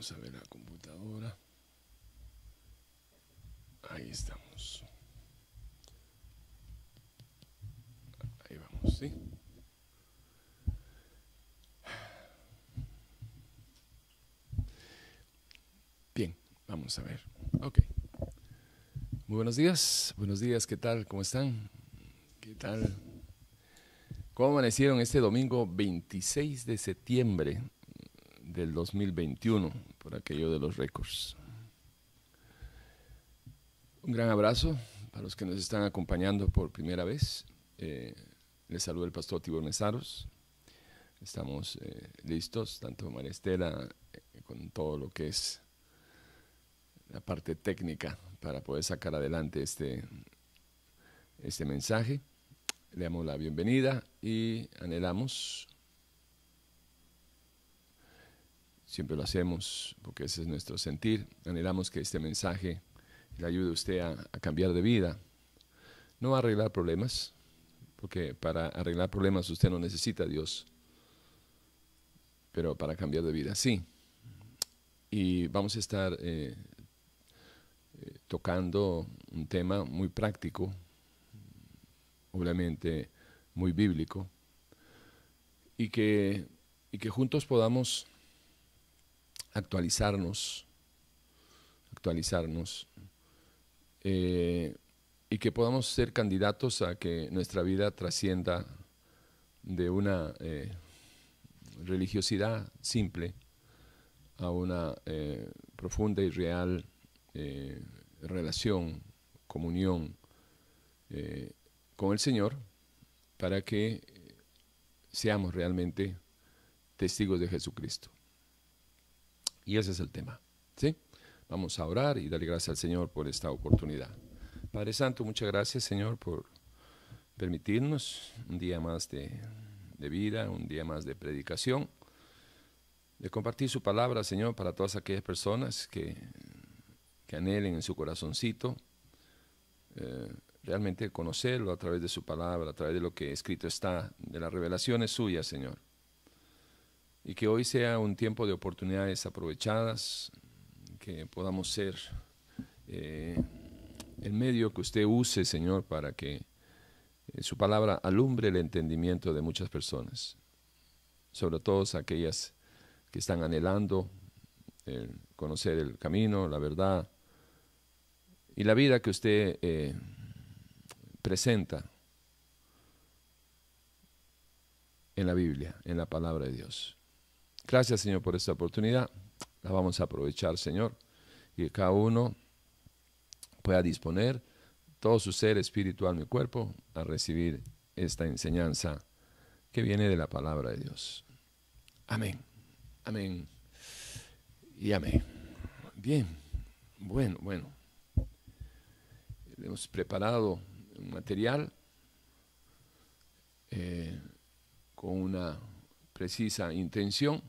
Vamos a ver la computadora. Ahí estamos. Ahí vamos, ¿sí? Bien, vamos a ver. Ok. Muy buenos días, buenos días, ¿qué tal? ¿Cómo están? ¿Qué tal? ¿Cómo amanecieron este domingo 26 de septiembre del 2021 por aquello de los récords? Un gran abrazo para los que nos están acompañando por primera vez. Eh, les saluda el pastor Tibor Mesaros. Estamos eh, listos, tanto María Estela, eh, con todo lo que es la parte técnica para poder sacar adelante este, este mensaje. Le damos la bienvenida y anhelamos, siempre lo hacemos porque ese es nuestro sentir, anhelamos que este mensaje le ayude a usted a, cambiar de vida, no a arreglar problemas, porque para arreglar problemas usted no necesita a Dios, pero para cambiar de vida sí. Y vamos a estar eh, eh, tocando un tema muy práctico, obviamente muy bíblico, y que, y que juntos podamos actualizarnos, actualizarnos, eh, y que podamos ser candidatos a que nuestra vida trascienda de una eh, religiosidad simple a una eh, profunda y real relación, comunión con el Señor, para que seamos realmente testigos de Jesucristo. Y ese es el tema. ¿sí? Vamos a orar y darle gracias al Señor por esta oportunidad. Padre Santo, muchas gracias Señor por permitirnos un día más de, de vida, un día más de predicación, de compartir su palabra, Señor, para todas aquellas personas que, que anhelen en su corazoncito eh, realmente conocerlo a través de su palabra, a través de lo que escrito está, de las revelaciones suyas, Señor. Y que hoy sea un tiempo de oportunidades aprovechadas, que podamos ser eh, el medio que usted use, Señor, para que eh, su palabra alumbre el entendimiento de muchas personas, sobre todo aquellas que están anhelando eh, conocer el camino, la verdad y la vida que usted eh, presenta en la Biblia, en la palabra de Dios. Gracias, Señor, por esta oportunidad. La vamos a aprovechar, Señor, y que cada uno pueda disponer todo su ser espiritual, mi cuerpo, a recibir esta enseñanza que viene de la palabra de Dios. Amén. Amén. Y amén. Bien. Bueno, bueno. Hemos preparado un material eh, con una precisa intención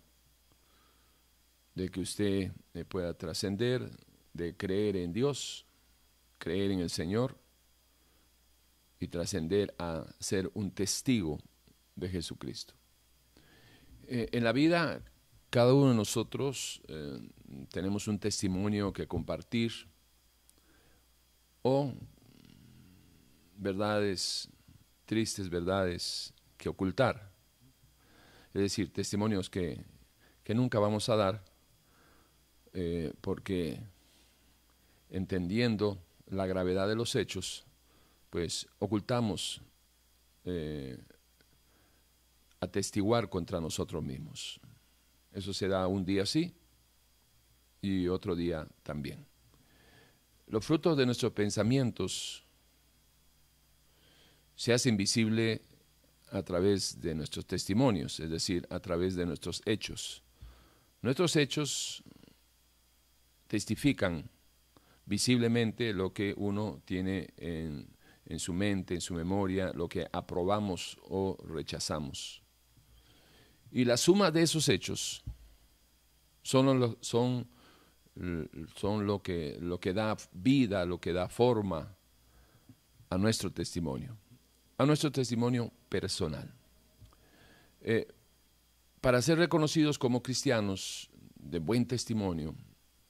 de que usted eh, pueda trascender, de creer en Dios, creer en el Señor y trascender a ser un testigo de Jesucristo. Eh, en la vida, cada uno de nosotros eh, tenemos un testimonio que compartir o verdades, tristes verdades que ocultar. Es decir, testimonios que, que nunca vamos a dar eh, porque entendiendo la gravedad de los hechos, pues ocultamos eh, atestiguar contra nosotros mismos. Eso se da un día sí y otro día también. Los frutos de nuestros pensamientos se hacen visible a través de nuestros testimonios, es decir, a través de nuestros hechos. Nuestros hechos testifican visiblemente lo que uno tiene en, en su mente, en su memoria, lo que aprobamos o rechazamos. Y la suma de esos hechos son lo, son, son lo, que, lo que da vida, lo que da forma a nuestro testimonio, a nuestro testimonio personal. Eh, para ser reconocidos como cristianos de buen testimonio,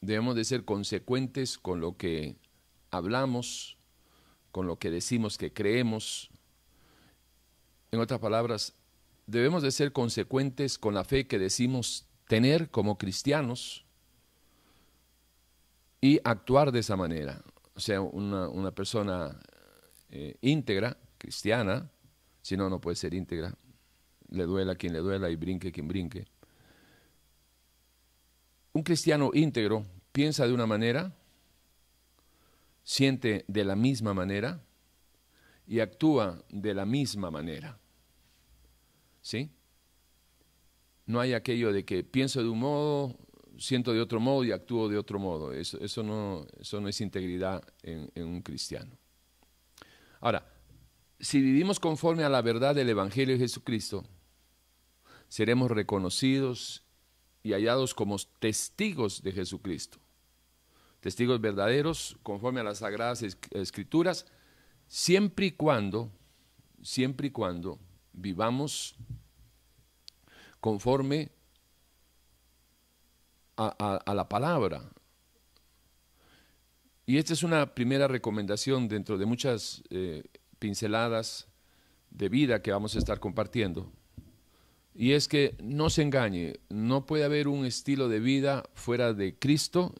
debemos de ser consecuentes con lo que hablamos, con lo que decimos que creemos. En otras palabras, debemos de ser consecuentes con la fe que decimos tener como cristianos y actuar de esa manera. O sea, una, persona eh, íntegra, cristiana, si no, no puede ser íntegra, le duela quien le duela y brinque quien brinque. Un cristiano íntegro piensa de una manera, siente de la misma manera y actúa de la misma manera. ¿Sí? No hay aquello de que pienso de un modo, siento de otro modo y actúo de otro modo. Eso, eso, no, eso no, es integridad en, en un cristiano. Ahora, si vivimos conforme a la verdad del Evangelio de Jesucristo, seremos reconocidos y hallados como testigos de Jesucristo. Testigos verdaderos conforme a las sagradas escrituras, siempre y cuando, siempre y cuando vivamos conforme a, la palabra. Y esta es una primera recomendación dentro de muchas eh, pinceladas de vida que vamos a estar compartiendo. Y es que no se engañe, no puede haber un estilo de vida fuera de Cristo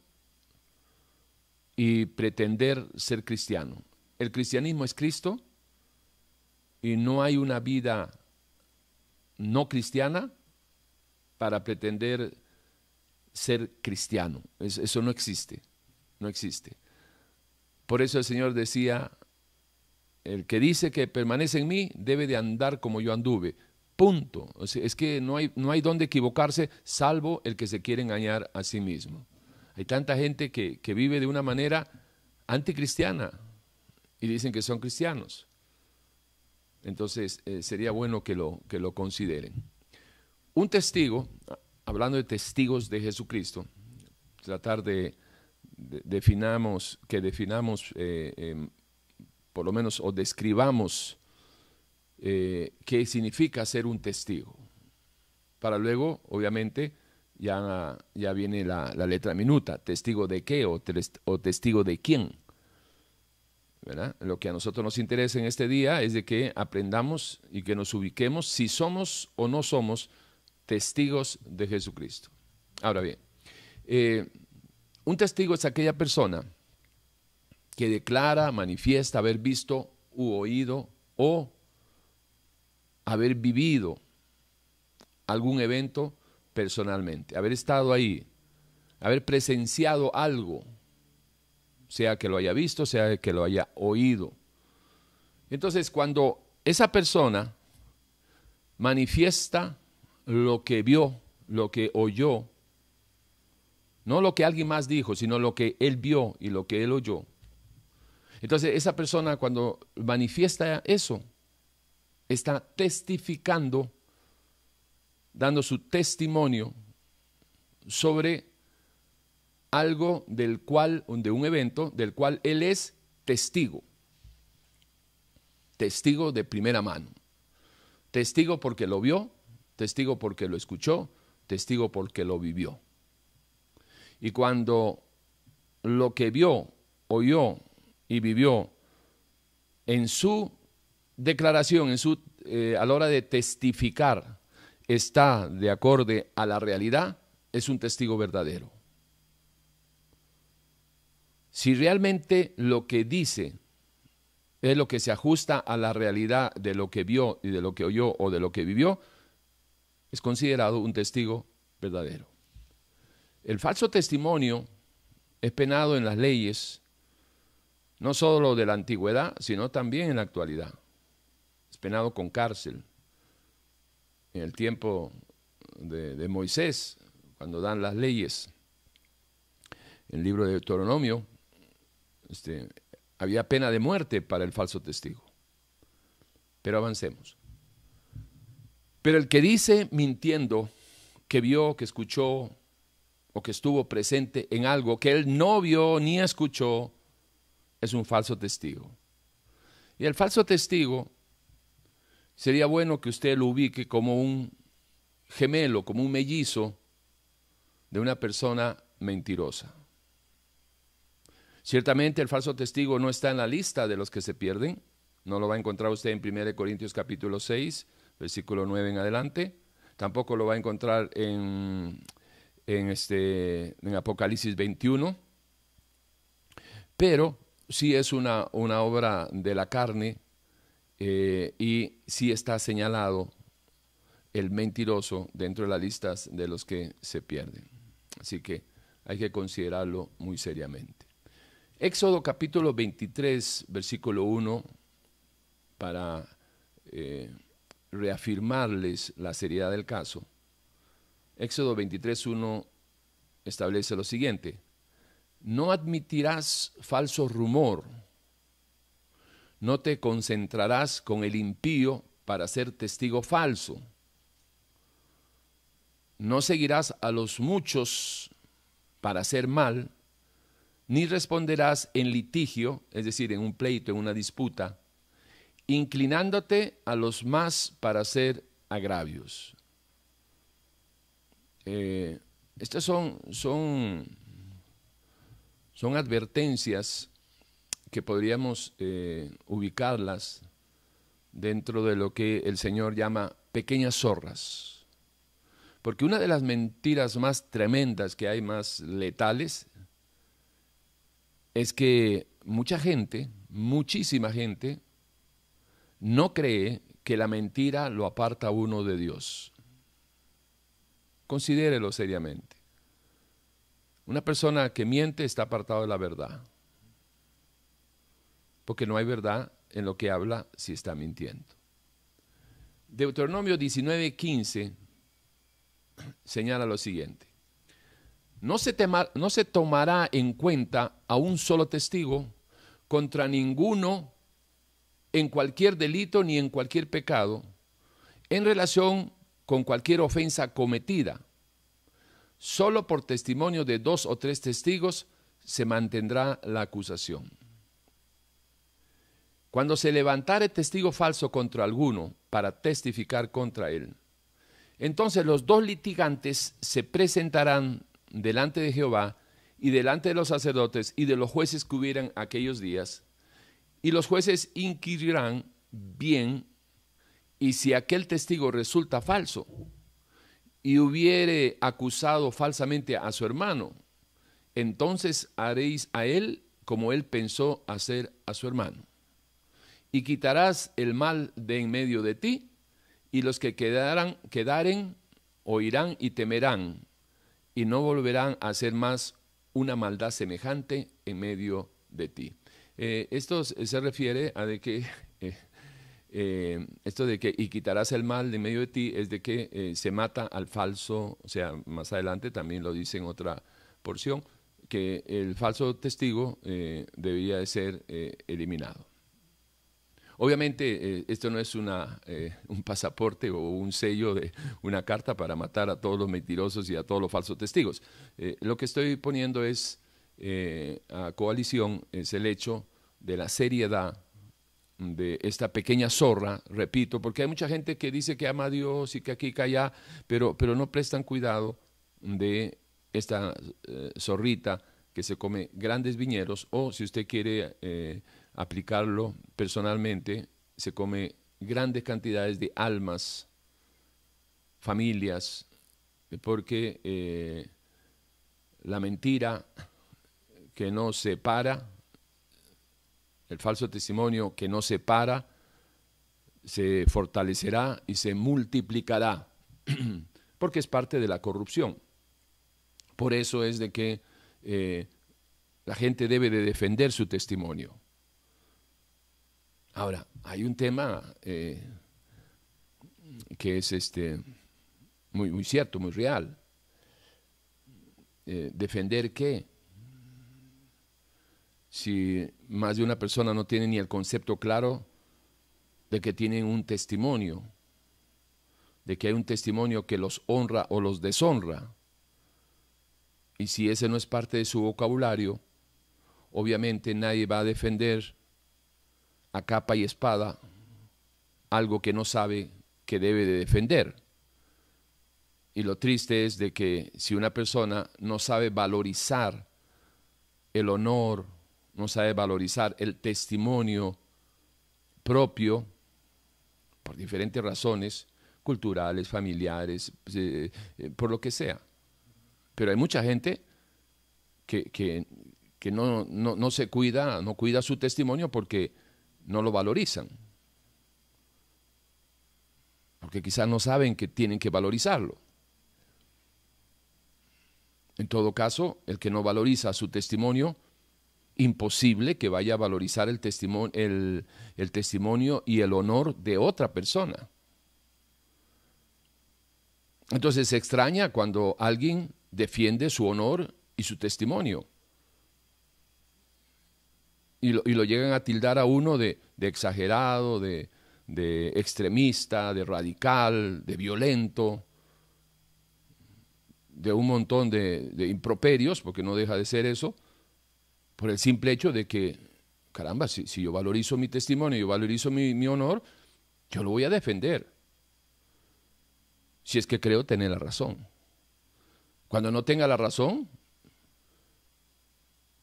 y pretender ser cristiano. El cristianismo es Cristo y no hay una vida no cristiana para pretender ser cristiano. Eso no existe, no existe. Por eso el Señor decía, el que dice que permanece en mí debe de andar como yo anduve. Punto. es que no hay, no hay donde equivocarse salvo el que se quiere engañar a sí mismo. Hay tanta gente que, vive de una manera anticristiana y dicen que son cristianos. Entonces eh, sería bueno que lo, que lo consideren. Un testigo, hablando de testigos de Jesucristo, tratar de, definamos, que definamos eh, em, por lo menos, o describamos eh, qué significa ser un testigo. Para luego, obviamente, ya, ya viene la, letra minuta, testigo de qué o, testigo de quién. Lo que a nosotros nos interesa en este día es de que aprendamos y que nos ubiquemos si somos o no somos testigos de Jesucristo. Ahora bien, eh, un testigo es aquella persona que declara, manifiesta haber visto u oído o haber vivido algún evento personalmente, haber estado ahí, haber presenciado algo, sea que lo haya visto, sea que lo haya oído. Entonces, cuando esa persona manifiesta lo que vio, lo que oyó, no lo que alguien más dijo, sino lo que él vio y lo que él oyó, entonces, esa persona cuando manifiesta eso, está testificando, dando su testimonio sobre algo del cual, de un evento del cual él es testigo. Testigo de primera mano. Testigo porque lo vio, testigo porque lo escuchó, testigo porque lo vivió. Y cuando lo que vio, oyó y vivió en su declaración, en su, eh, a la hora de testificar, está de acorde a la realidad, es un testigo verdadero. Si realmente lo que dice es lo que se ajusta a la realidad de lo que vio y de lo que oyó o de lo que vivió, es considerado un testigo verdadero. El falso testimonio es penado en las leyes no solo de la antigüedad, sino también en la actualidad. Penado con cárcel. En el tiempo de, Moisés, cuando dan las leyes, en el libro de Deuteronomio, este, había pena de muerte para el falso testigo. Pero avancemos. Pero el que dice mintiendo que vio, que escuchó o que estuvo presente en algo que él no vio ni escuchó, es un falso testigo. Y el falso testigo sería bueno que usted lo ubique como un gemelo, como un mellizo de una persona mentirosa. Ciertamente el falso testigo no está en la lista de los que se pierden. No lo va a encontrar usted en 1 Corintios capítulo 6, versículo 9 en adelante. Tampoco lo va a encontrar en, en, este, en Apocalipsis 21. Pero sí es una, una obra de la carne eh, y sí está señalado el mentiroso dentro de las listas de los que se pierden. Así que hay que considerarlo muy seriamente. Éxodo capítulo 23, versículo 1, para eh, reafirmarles la seriedad del caso. Éxodo 23, 1 establece lo siguiente, no admitirás falso rumor, no te concentrarás con el impío para ser testigo falso, no seguirás a los muchos para hacer mal, ni responderás en litigio, es decir, en un pleito, en una disputa, inclinándote a los más para hacer agravios. Eh, estas son, son, son advertencias que podríamos eh, ubicarlas dentro de lo que el Señor llama pequeñas zorras. Porque una de las mentiras más tremendas que hay, más letales, es que mucha gente, muchísima gente, no cree que la mentira lo aparta uno de Dios. Considérelo seriamente. Una persona que miente está apartado de la verdad. Porque no hay verdad en lo que habla si está mintiendo. Deuteronomio 19:15 señala lo siguiente no se, no se tomará en cuenta a un solo testigo contra ninguno en cualquier delito ni en cualquier pecado en relación con cualquier ofensa cometida. Solo por testimonio de dos o tres testigos se mantendrá la acusación. Cuando se levantare testigo falso contra alguno para testificar contra él, entonces los dos litigantes se presentarán delante de Jehová y delante de los sacerdotes y de los jueces que hubieran aquellos días, y los jueces inquirirán bien, y si aquel testigo resulta falso, y hubiere acusado falsamente a su hermano, entonces haréis a él como él pensó hacer a su hermano. Y quitarás el mal de en medio de ti, y los que quedaran, quedaren oirán y temerán, y no volverán a hacer más una maldad semejante en medio de ti. Eh, esto se refiere a de que eh, eh, esto de que y quitarás el mal de medio de ti es de que se mata al falso, o sea, más adelante también lo dice en otra porción, que el falso testigo debía de ser eliminado. Obviamente, eh, esto no es una, eh, un pasaporte o un sello de una carta para matar a todos los mentirosos y a todos los falsos testigos. Eh, lo que estoy poniendo es a coalición, es el hecho de la seriedad de esta pequeña zorra, repito, porque hay mucha gente que dice que ama a Dios y que aquí que allá, pero, pero no prestan cuidado de esta zorrita que se come grandes viñeros o si usted quiere aplicarlo personalmente, se come grandes cantidades de almas, familias, porque eh, la mentira que no se para, el falso testimonio que no se para, se fortalecerá y se multiplicará, porque es parte de la corrupción. Por eso es de que eh, la gente debe de defender su testimonio. Ahora, hay un tema eh, que es este, muy, muy cierto, muy real. Eh, defender qué? Si más de una persona no tiene ni el concepto claro de que tienen un testimonio, de que hay un testimonio que los honra o los deshonra, y si ese no es parte de su vocabulario, obviamente nadie va a defender a capa y espada algo que no sabe que debe de defender. Y lo triste es de que si una persona no sabe valorizar el honor, no sabe valorizar el testimonio propio, por diferentes razones, culturales, familiares, eh, eh, por lo que sea. Pero hay mucha gente que, que, no, no, se cuida, no cuida su testimonio porque no lo valorizan. Porque quizás no saben que tienen que valorizarlo. En todo caso, el que no valoriza su testimonio, imposible que vaya a valorizar el testimonio, el, el testimonio y el honor de otra persona. Entonces se extraña cuando alguien defiende su honor y su testimonio. Y lo, llegan a tildar a uno de, exagerado, de, extremista, de radical, de violento, de un montón de, improperios, porque no deja de ser eso, por el simple hecho de que, caramba, si, yo valorizo mi testimonio, yo valorizo mi honor, yo lo voy a defender si es que creo tener la razón. Cuando no tenga la razón,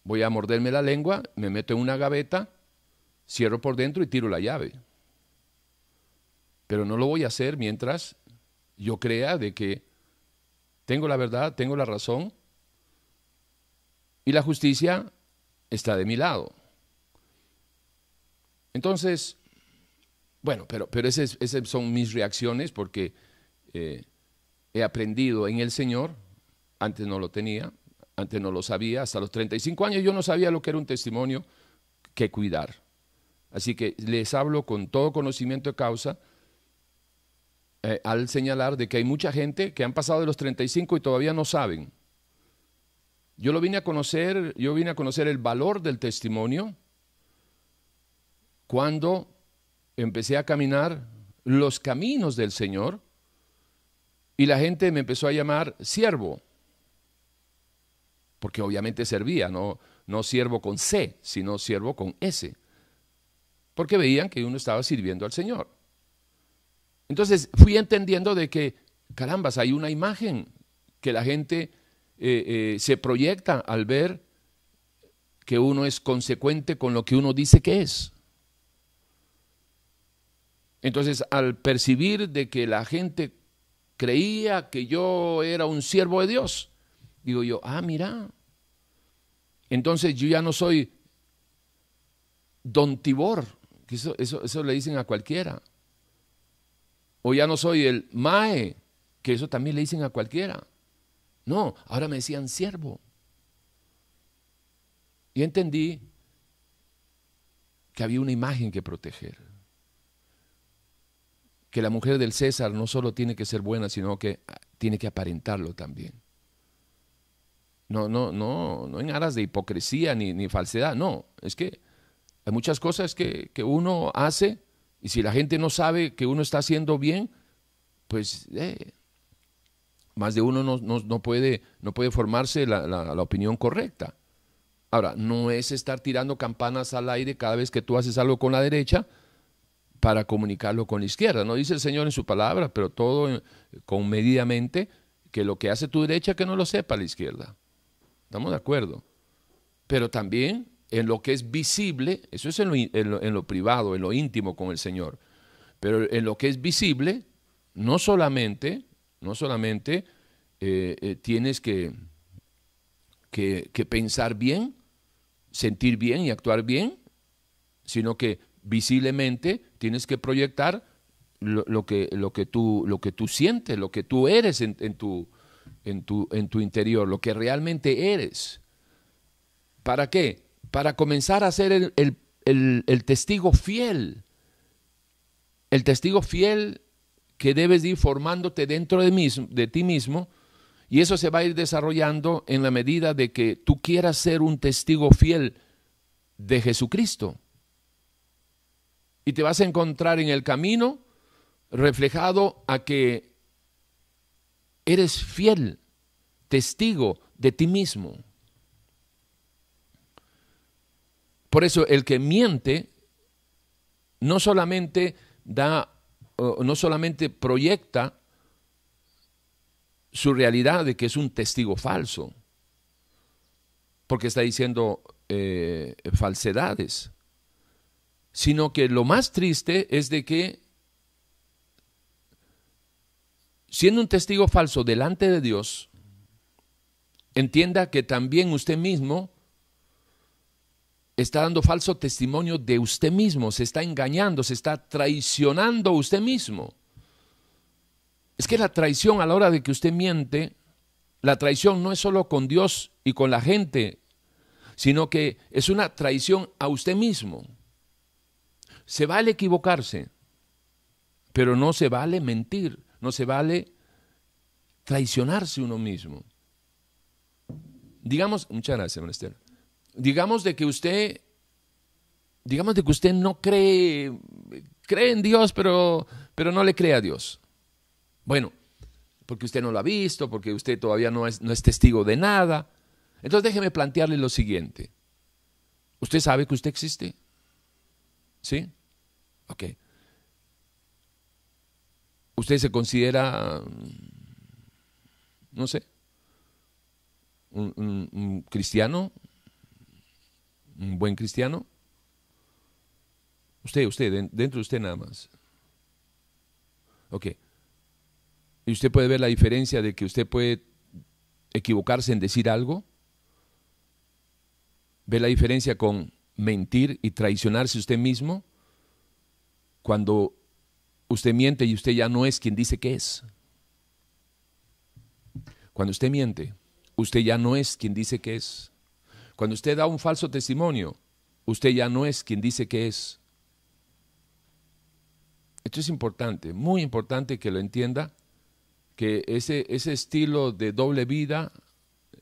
voy a morderme la lengua, me meto en una gaveta, cierro por dentro y tiro la llave. Pero no lo voy a hacer mientras yo crea de que tengo la verdad, tengo la razón y la justicia está de mi lado. Entonces, bueno, pero, pero esas son mis reacciones porque eh, he aprendido en el Señor, antes no lo tenía, antes no lo sabía, hasta los 35 años yo no sabía lo que era un testimonio que cuidar. Así que les hablo con todo conocimiento de causa eh, al señalar de que hay mucha gente que han pasado de los 35 y todavía no saben. Yo lo vine a conocer, yo vine a conocer el valor del testimonio cuando empecé a caminar los caminos del Señor y la gente me empezó a llamar siervo, porque obviamente servía, no, no siervo con C, sino siervo con S, porque veían que uno estaba sirviendo al Señor. Entonces fui entendiendo de que, carambas, hay una imagen que la gente eh, eh, se proyecta al ver que uno es consecuente con lo que uno dice que es. Entonces, al percibir de que la gente creía que yo era un siervo de Dios. Digo yo, ah, mira. Entonces yo ya no soy don Tibor, que eso, eso, le dicen a cualquiera. O ya no soy el Mae, que eso también le dicen a cualquiera. No, ahora me decían siervo. Y entendí que había una imagen que proteger que la mujer del César no solo tiene que ser buena, sino que tiene que aparentarlo también. No, no, no, no en aras de hipocresía ni, ni falsedad, no, es que hay muchas cosas que, uno hace y si la gente no sabe que uno está haciendo bien, pues eh, más de uno no, puede, no puede formarse la, la opinión correcta. Ahora, no es estar tirando campanas al aire cada vez que tú haces algo con la derecha, para comunicarlo con la izquierda. No dice el Señor en su palabra, pero todo con medidamente, que lo que hace tu derecha que no lo sepa la izquierda. ¿Estamos de acuerdo? Pero también en lo que es visible, eso es en lo, privado, en lo íntimo con el Señor, pero en lo que es visible, no solamente, no solamente eh, eh, tienes que, que, pensar bien, sentir bien y actuar bien, sino que visiblemente tienes que proyectar lo, que, lo, que, tú, lo que tú sientes, lo que tú eres en, tu, en, tu, en tu interior, lo que realmente eres. ¿Para qué? Para comenzar a ser el, testigo fiel. El testigo fiel que debes ir formándote dentro de, de ti mismo y eso se va a ir desarrollando en la medida de que tú quieras ser un testigo fiel de Jesucristo y te vas a encontrar en el camino reflejado a que eres fiel, testigo de ti mismo. Por eso el que miente no solamente da, no solamente proyecta su realidad de que es un testigo falso, porque está diciendo eh, falsedades, sino que lo más triste es de que siendo un testigo falso delante de Dios, entienda que también usted mismo está dando falso testimonio de usted mismo, se está engañando, se está traicionando usted mismo. Es que la traición a la hora de que usted miente, la traición no es solo con Dios y con la gente, sino que es una traición a usted mismo. Se vale equivocarse, pero no se vale mentir, no se vale traicionarse uno mismo. Digamos, muchas gracias, Monester. Digamos de que usted, digamos de que usted no cree, cree en Dios, pero, pero no le cree a Dios. Bueno, porque usted no lo ha visto, porque usted todavía no es, no es testigo de nada. Entonces déjeme plantearle lo siguiente. ¿Usted sabe que usted existe? ¿Sí? Ok. ¿Usted se considera, no sé, un, cristiano? ¿Un buen cristiano? Usted, usted, dentro de usted nada más. Ok. Y usted puede ver la diferencia de que usted puede equivocarse en decir algo. Ve la diferencia con mentir y traicionarse usted mismo cuando usted miente y usted ya no es quien dice que es. Cuando usted miente, usted ya no es quien dice que es. Cuando usted da un falso testimonio, usted ya no es quien dice que es. Esto es importante, muy importante que lo entienda que ese, ese estilo de doble vida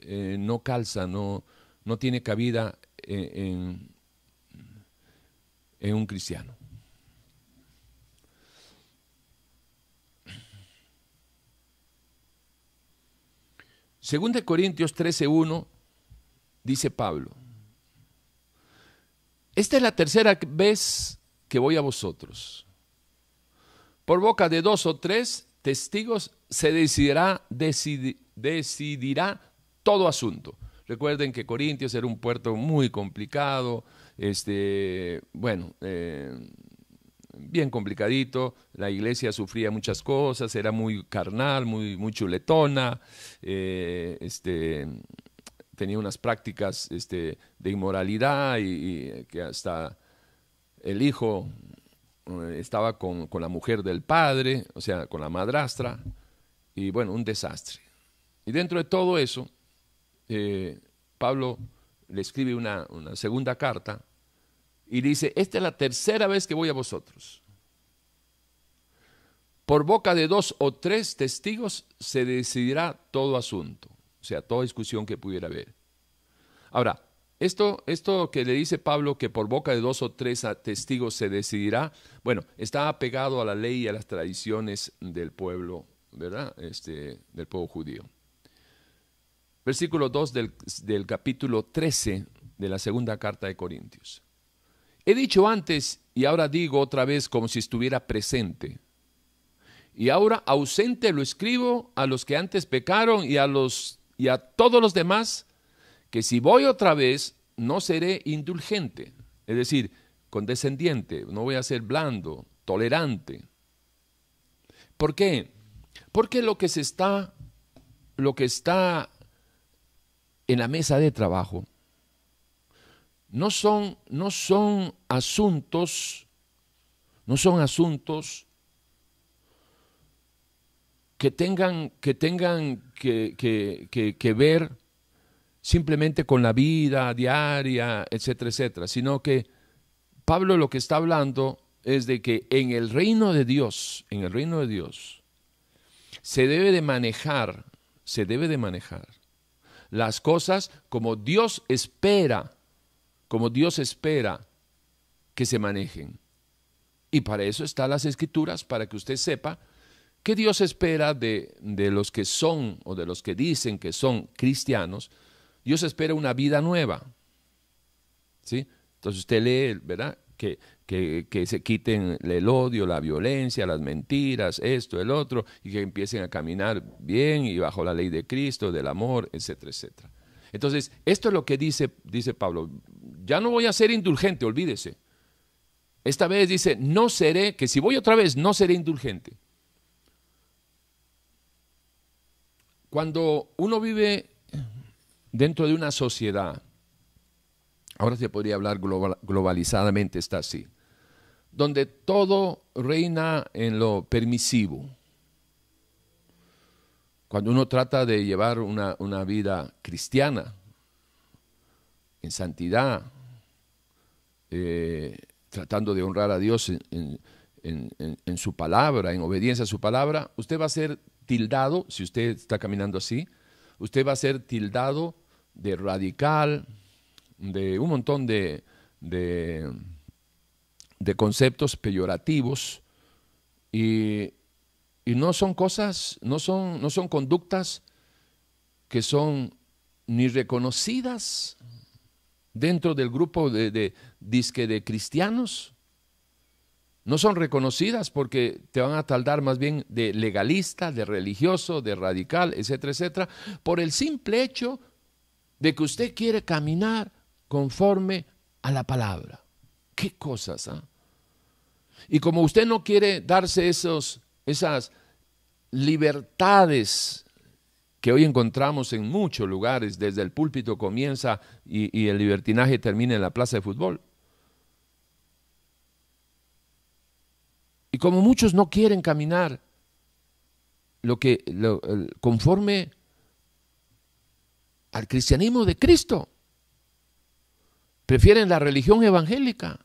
eh, no calza, no, no tiene cabida en, en, un cristiano. Según de Corintios 13:1 dice Pablo: Esta es la tercera vez que voy a vosotros. Por boca de dos o tres testigos se decidirá, decidirá todo asunto. Recuerden que Corintios era un puerto muy complicado, este, bueno, eh, bien complicadito, la iglesia sufría muchas cosas, era muy carnal, muy, muy chuletona, eh, este, tenía unas prácticas este, de inmoralidad y que hasta el hijo eh, estaba con, la mujer del padre, o sea, con la madrastra, y bueno, un desastre. Y dentro de todo eso, eh, Pablo le escribe una, una segunda carta y dice, esta es la tercera vez que voy a vosotros. Por boca de dos o tres testigos se decidirá todo asunto, o sea, toda discusión que pudiera haber. Ahora, esto, esto que le dice Pablo que por boca de dos o tres testigos se decidirá, bueno, está apegado a la ley y a las tradiciones del pueblo, ¿verdad? Este, del pueblo judío. Versículo 2 del, del capítulo 13 de la segunda carta de Corintios. He dicho antes y ahora digo otra vez como si estuviera presente. Y ahora ausente lo escribo a los que antes pecaron y a los y a todos los demás que si voy otra vez, no seré indulgente, es decir, condescendiente, no voy a ser blando, tolerante. ¿Por qué? Porque lo que se está, lo que está en la mesa de trabajo, no son, no son asuntos, no son asuntos que tengan que, tengan que, que, que ver simplemente con la vida diaria, etcétera, etcétera, sino que Pablo lo que está hablando es de que en el reino de Dios, en el reino de Dios, se debe de manejar, se debe de manejar las cosas como Dios espera, como Dios espera que se manejen. Y para eso están las escrituras, para que usted sepa que Dios espera de, de los que son o de los que dicen que son cristianos, Dios espera una vida nueva. ¿Sí? Entonces usted lee, ¿verdad? que, que, se quiten el odio, la violencia, las mentiras, esto, el otro, y que empiecen a caminar bien y bajo la ley de Cristo, del amor, etcétera, etcétera. Entonces, esto es lo que dice, dice Pablo. Ya no voy a ser indulgente, olvídese. Esta vez dice, no seré, que si voy otra vez, no seré indulgente. Cuando uno vive dentro de una sociedad, ahora se podría hablar globalizadamente, está así, donde todo reina en lo permisivo. Cuando uno trata de llevar una, vida cristiana, en santidad, eh, tratando de honrar a Dios en, en, su palabra, en obediencia a su palabra, usted va a ser tildado, si usted está caminando así, usted va a ser tildado de radical, de un montón de, de, conceptos peyorativos y, y, no son cosas, no son, no son conductas que son ni reconocidas dentro del grupo de, de disque de cristianos, no son reconocidas porque te van a taldar más bien de legalista, de religioso, de radical, etcétera, etcétera, por el simple hecho de que usted quiere caminar conforme a la palabra. ¿Qué cosas? ah? Y como usted no quiere darse esos, esas libertades que hoy encontramos en muchos lugares, desde el púlpito comienza y, el libertinaje termina en la plaza de fútbol. Y como muchos no quieren caminar lo que conforme al cristianismo de Cristo, prefieren la religión evangélica.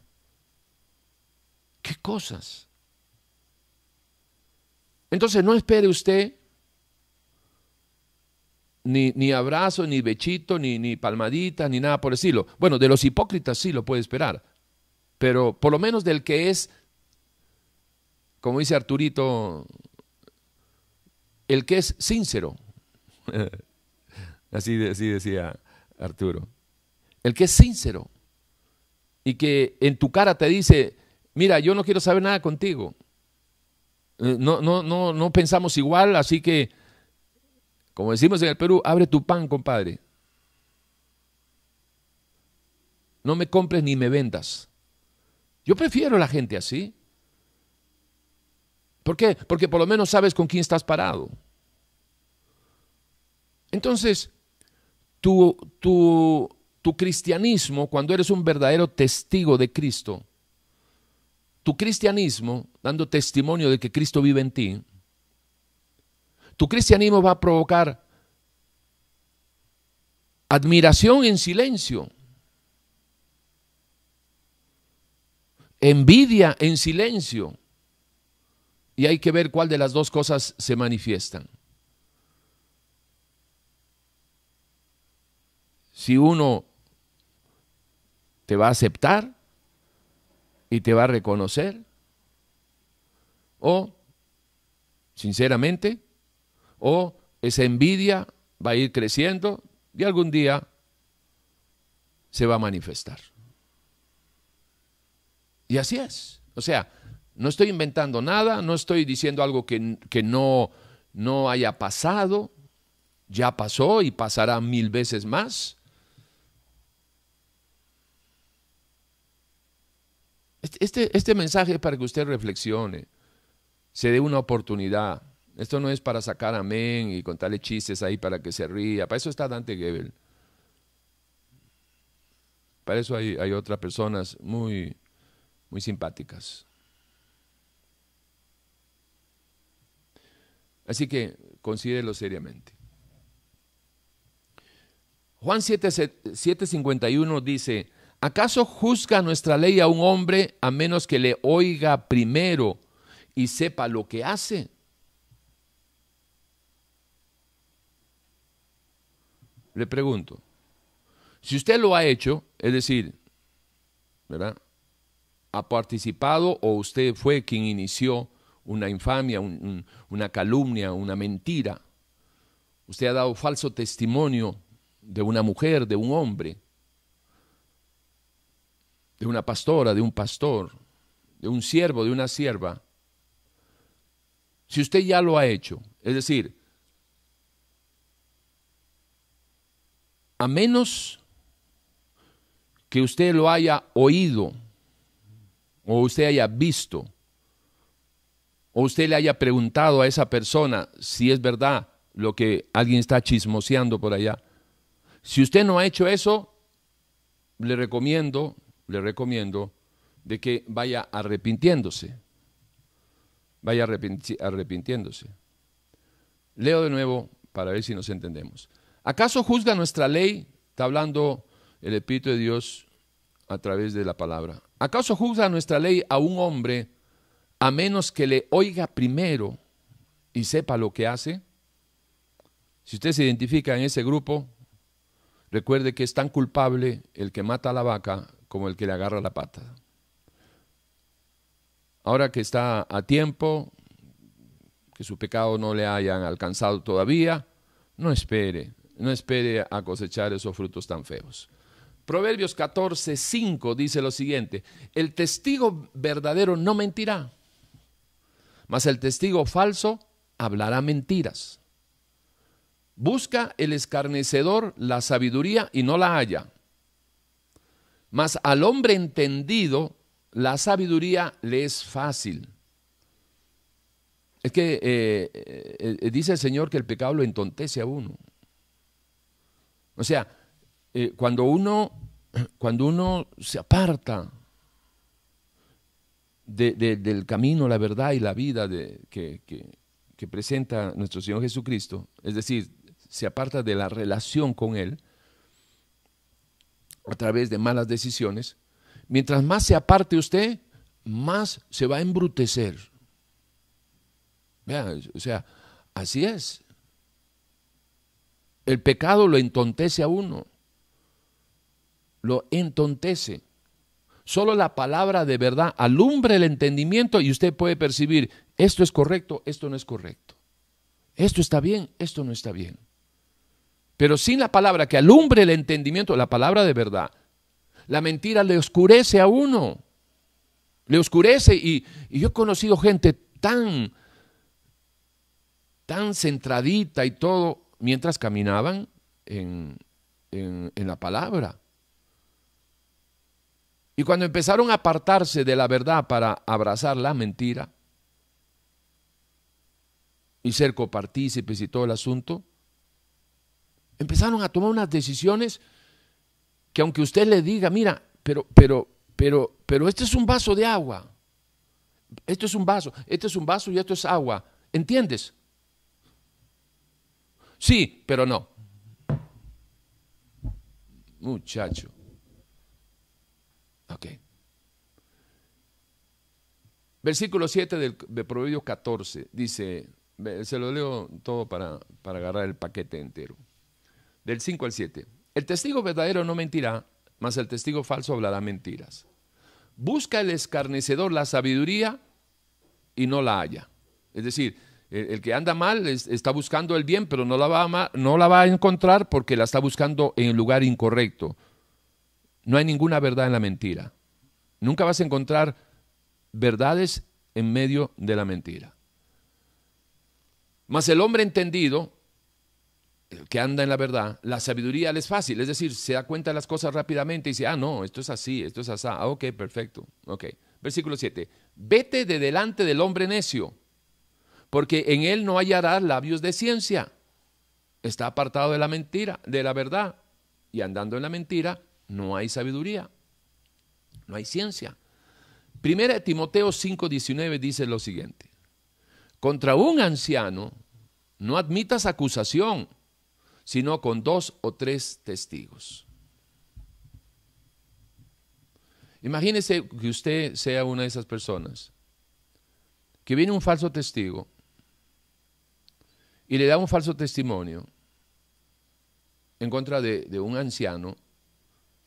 ¿Qué cosas? Entonces no espere usted ni, ni, abrazo, ni bechito, ni, ni palmadita, ni nada por decirlo. Bueno, de los hipócritas sí lo puede esperar, pero por lo menos del que es, como dice Arturito, el que es sincero. así, así decía Arturo. El que es sincero y que en tu cara te dice, mira, yo no quiero saber nada contigo. Eh, no, no, no, no pensamos igual, así que, como decimos en el Perú, abre tu pan, compadre. No me compres ni me vendas. Yo prefiero la gente así. ¿Por qué? Porque por lo menos sabes con quién estás parado. Entonces, tu, tu tu cristianismo, cuando eres un verdadero testigo de Cristo, tu cristianismo, dando testimonio de que Cristo vive en ti, tu cristianismo va a provocar admiración en silencio, envidia en silencio, y hay que ver cuál de las dos cosas se manifiestan. Si uno te va a aceptar y te va a reconocer. O, sinceramente, o esa envidia va a ir creciendo y algún día se va a manifestar. Y así es. O sea, no estoy inventando nada, no estoy diciendo algo que, que no, no haya pasado, ya pasó y pasará mil veces más. Este, este, este, mensaje es para que usted reflexione, se dé una oportunidad. Esto no es para sacar amén y contarle chistes ahí para que se ría. Para eso está Dante Gebel. Para eso hay, hay otras personas muy, muy simpáticas. Así que considérelo seriamente. Juan 7:51 dice, ¿Acaso juzga nuestra ley a un hombre a menos que le oiga primero y sepa lo que hace? Le pregunto, si usted lo ha hecho, es decir, ¿verdad? Ha participado o usted fue quien inició una infamia, una calumnia, una mentira. Usted ha dado falso testimonio de una mujer, de un hombre de una pastora, de un pastor, de un siervo, de una sierva, si usted ya lo ha hecho, es decir, a menos que usted lo haya oído o usted haya visto o usted le haya preguntado a esa persona si es verdad lo que alguien está chismoseando por allá. Si usted no ha hecho eso, le recomiendo, le recomiendo de que vaya arrepintiéndose. Vaya arrepintiéndose. Leo de nuevo para ver si nos entendemos. ¿Acaso juzga nuestra ley? Está hablando el Espíritu de Dios a través de la palabra. ¿Acaso juzga nuestra ley a un hombre a menos que le oiga primero y sepa lo que hace? Si usted se identifica en ese grupo, recuerde que es tan culpable el que mata a la vaca como el que le agarra la pata. Ahora que está a tiempo, que su pecado no le hayan alcanzado todavía, no espere, no espere a cosechar esos frutos tan feos. Proverbios 14, 5 dice lo siguiente, el testigo verdadero no mentirá, mas el testigo falso hablará mentiras. Busca el escarnecedor la sabiduría y no la halla. Mas al hombre entendido la sabiduría le es fácil. Es que eh, eh, dice el Señor que el pecado lo entontece a uno. O sea, eh, cuando, uno, cuando uno se aparta del camino, la verdad y la vida que presenta nuestro Señor Jesucristo, es decir, se aparta de la relación con Él a través de malas decisiones, mientras más se aparte usted, más se va a embrutecer. o sea, así es. El pecado lo entontece a uno. Lo entontece. Solo la palabra de verdad alumbra el entendimiento y usted puede percibir esto es correcto, esto no es correcto. Esto está bien, esto no está bien. Pero sin la palabra que alumbre el entendimiento, la palabra de verdad, la mentira le oscurece a uno. Le oscurece y, yo he conocido gente tan, tan centradita y todo mientras caminaban en, en la palabra. Y cuando empezaron a apartarse de la verdad para abrazar la mentira y ser copartícipes y todo el asunto, empezaron a tomar unas decisiones que aunque usted le diga, mira, pero, pero, pero, pero este es un vaso de agua, esto es un vaso, este es un vaso y esto es agua, ¿entiendes? Sí, pero no. Muchacho. Ok. Versículo 7 del, de Proverbios 14 dice, se lo leo todo para, para agarrar el paquete entero del 5 al 7. El testigo verdadero no mentirá, mas el testigo falso hablará mentiras. Busca el escarnecedor la sabiduría y no la halla. Es decir, el, que anda mal está buscando el bien, pero no la, va a, no la va a encontrar porque la está buscando en el lugar incorrecto. No hay ninguna verdad en la mentira. Nunca vas a encontrar verdades en medio de la mentira. Mas el hombre entendido que anda en la verdad, la sabiduría le es fácil, es decir, se da cuenta de las cosas rápidamente y dice, ah, no, esto es así, esto es así, ah, ok, perfecto, ok. Versículo 7, vete de delante del hombre necio, porque en él no hallarás labios de ciencia, está apartado de la mentira, de la verdad, y andando en la mentira no hay sabiduría, no hay ciencia. Primera Timoteo 5:19 dice lo siguiente, contra un anciano no admitas acusación, sino con dos o tres testigos. Imagínese que usted sea una de esas personas, que viene un falso testigo y le da un falso testimonio en contra de, un anciano,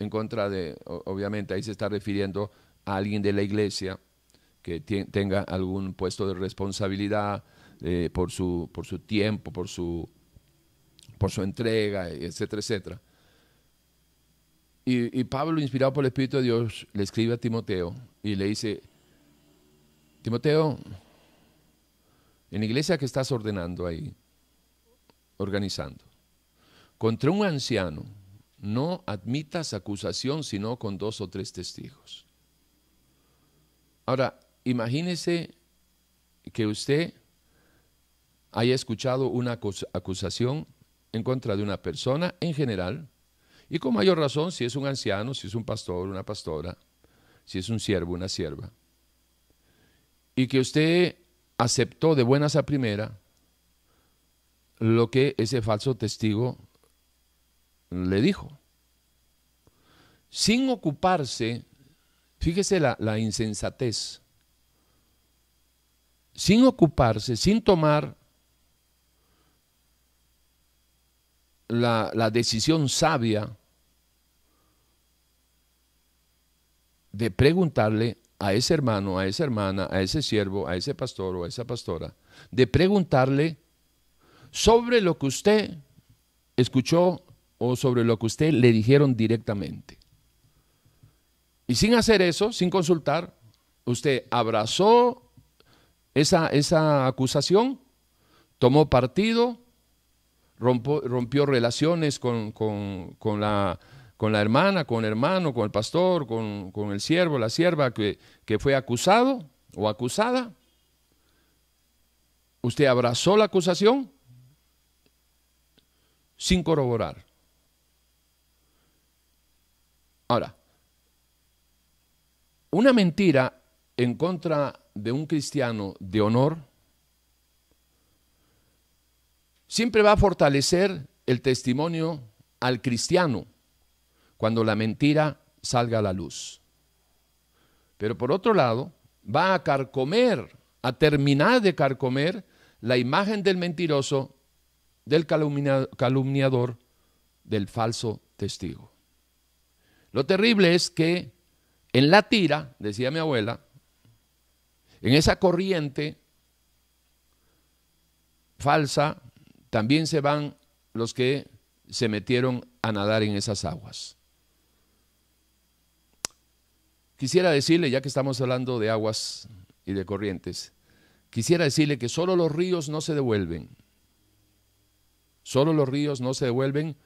en contra de, obviamente ahí se está refiriendo a alguien de la iglesia que tenga algún puesto de responsabilidad eh, por, su, por su tiempo, por su por su entrega, etcétera, etcétera. Y, Pablo, inspirado por el Espíritu de Dios, le escribe a Timoteo y le dice, Timoteo, en la iglesia que estás ordenando ahí, organizando, contra un anciano, no admitas acusación sino con dos o tres testigos. Ahora, imagínese que usted haya escuchado una acusación en contra de una persona en general, y con mayor razón si es un anciano, si es un pastor, una pastora, si es un siervo, una sierva, y que usted aceptó de buenas a primera lo que ese falso testigo le dijo, sin ocuparse, fíjese la, la insensatez, sin ocuparse, sin tomar la, decisión sabia de preguntarle a ese hermano, a esa hermana, a ese siervo, a ese pastor o a esa pastora, de preguntarle sobre lo que usted escuchó o sobre lo que usted le dijeron directamente. Y sin hacer eso, sin consultar, usted abrazó esa, esa acusación, tomó partido, rompió relaciones con, la, con, la, hermana, con el hermano, con el pastor, con, el siervo, la sierva que, que fue acusado o acusada. Usted abrazó la acusación sin corroborar. Ahora, una mentira en contra de un cristiano de honor siempre va a fortalecer el testimonio al cristiano cuando la mentira salga a la luz. Pero por otro lado, va a carcomer, a terminar de carcomer la imagen del mentiroso, del calumniador, del falso testigo. Lo terrible es que en la tira, decía mi abuela, en esa corriente falsa también se van los que se metieron a nadar en esas aguas. Quisiera decirle, ya que estamos hablando de aguas y de corrientes, quisiera decirle que solo los ríos no se devuelven. Solo los ríos no se devuelven,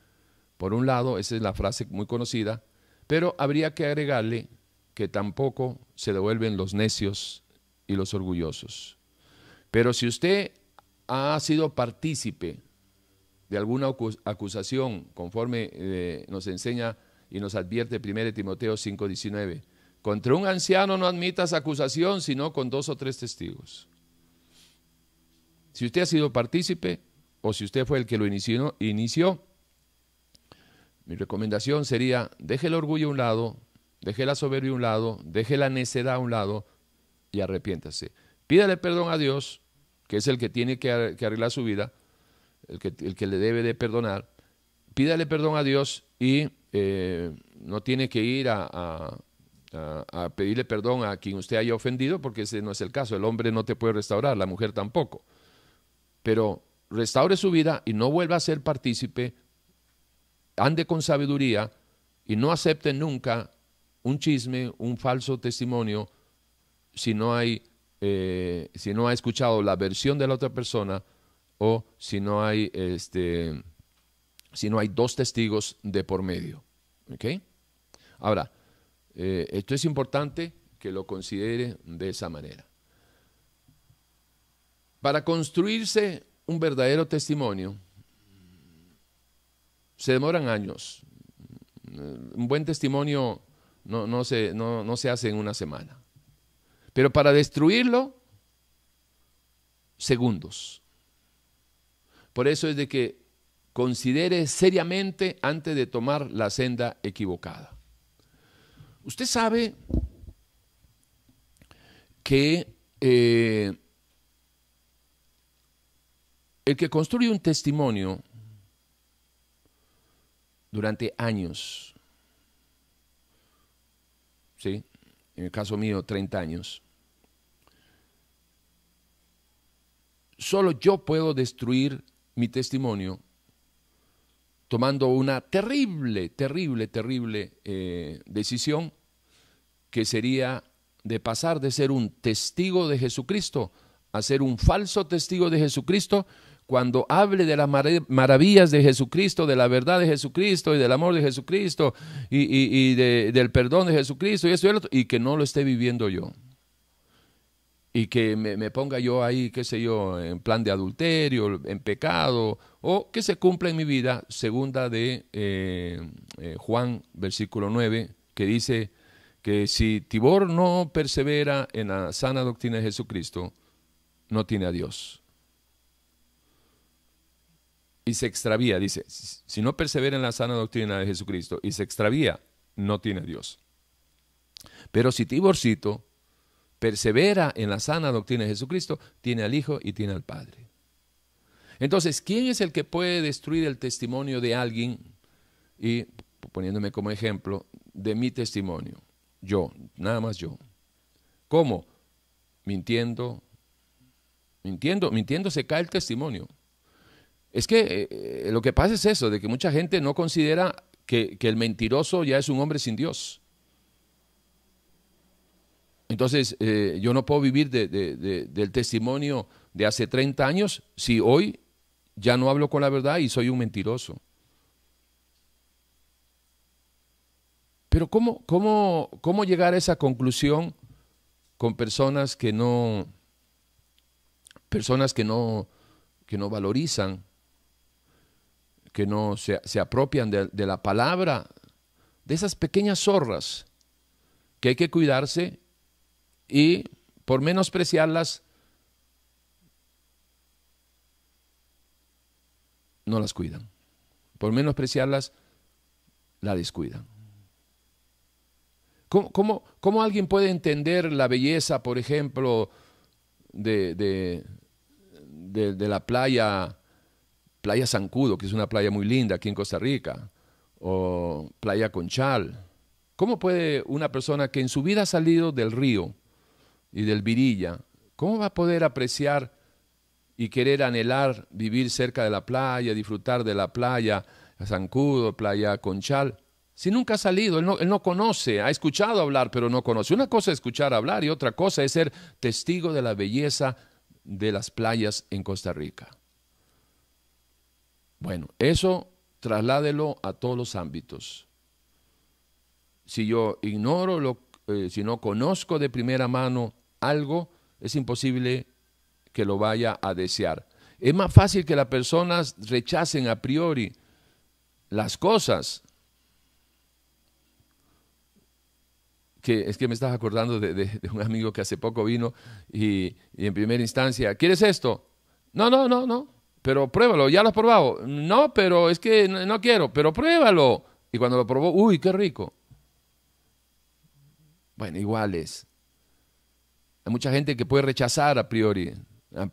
por un lado, esa es la frase muy conocida, pero habría que agregarle que tampoco se devuelven los necios y los orgullosos. Pero si usted ha sido partícipe de alguna acusación, conforme eh, nos enseña y nos advierte 1 Timoteo 5:19, contra un anciano no admitas acusación, sino con dos o tres testigos. Si usted ha sido partícipe o si usted fue el que lo inició, inició mi recomendación sería, deje el orgullo a un lado, deje la soberbia a un lado, deje la necedad a un lado y arrepiéntase. Pídale perdón a Dios que es el que tiene que arreglar su vida, el que, el que le debe de perdonar, pídale perdón a Dios y eh, no tiene que ir a, a, pedirle perdón a quien usted haya ofendido, porque ese no es el caso. El hombre no te puede restaurar, la mujer tampoco. Pero restaure su vida y no vuelva a ser partícipe, ande con sabiduría y no acepte nunca un chisme, un falso testimonio, si no hay eh, si no ha escuchado la versión de la otra persona o si no hay, este, si no hay dos testigos de por medio. Ahora, eh, esto es importante que lo considere de esa manera. Para construirse un verdadero testimonio, se demoran años. Un buen testimonio no, no, se, no se hace en una semana. Pero para destruirlo, segundos. Por eso es de que considere seriamente antes de tomar la senda equivocada. Usted sabe que eh, el que construye un testimonio durante años, ¿sí? en el caso mío 30 años, solo yo puedo destruir mi testimonio tomando una terrible, terrible, terrible eh, decisión que sería de pasar de ser un testigo de Jesucristo a ser un falso testigo de Jesucristo cuando hable de las maravillas de Jesucristo, de la verdad de Jesucristo y del amor de Jesucristo y, del perdón de Jesucristo y eso y, otro, y que no lo esté viviendo yo. Y que me, ponga yo ahí, qué sé yo, en plan de adulterio, en pecado, o que se cumpla en mi vida, segunda de eh, eh, Juan, versículo 9, que dice que si Tibor no persevera en la sana doctrina de Jesucristo, no tiene a Dios y se extravía, dice, si no persevera en la sana doctrina de Jesucristo y se extravía, no tiene Dios. Pero si Tiborcito persevera en la sana doctrina de Jesucristo, tiene al Hijo y tiene al Padre. Entonces, ¿quién es el que puede destruir el testimonio de alguien? Y poniéndome como ejemplo de mi testimonio, yo, nada más yo. ¿Cómo? Mintiendo, mintiendo, mintiendo se cae el testimonio. Es que eh, eh, lo que pasa es eso, de que mucha gente no considera que, el mentiroso ya es un hombre sin Dios. Entonces, eh, yo no puedo vivir del testimonio de hace 30 años si hoy ya no hablo con la verdad y soy un mentiroso. Pero ¿cómo, cómo, cómo llegar a esa conclusión con personas que no, personas que no, que no valorizan que no se, apropian de, de la palabra, de esas pequeñas zorras que hay que cuidarse y por menospreciarlas, no las cuidan. Por menospreciarlas, la descuidan. ¿Cómo, cómo, alguien puede entender la belleza, por ejemplo, de, de, de la playa Playa Zancudo, que es una playa muy linda aquí en Costa Rica, o Playa Conchal. ¿Cómo puede una persona que en su vida ha salido del río y del Virilla, cómo va a poder apreciar y querer anhelar vivir cerca de la playa, disfrutar de la playa Zancudo, Playa Conchal, si nunca ha salido, él no, él no, conoce, ha escuchado hablar, pero no conoce. Una cosa es escuchar hablar y otra cosa es ser testigo de la belleza de las playas en Costa Rica. Bueno, eso trasládelo a todos los ámbitos. Si yo ignoro, lo, eh, si no conozco de primera mano algo, es imposible que lo vaya a desear. Es más fácil que las personas rechacen a priori las cosas. Que, es que me estás acordando de, un amigo que hace poco vino y, en primera instancia, ¿quieres esto? No, no, no, no pero pruébalo, ¿ya lo has probado? No, pero es que no, quiero, pero pruébalo. Y cuando lo probó, uy, qué rico. Bueno, igual es. Hay mucha gente que puede rechazar a priori,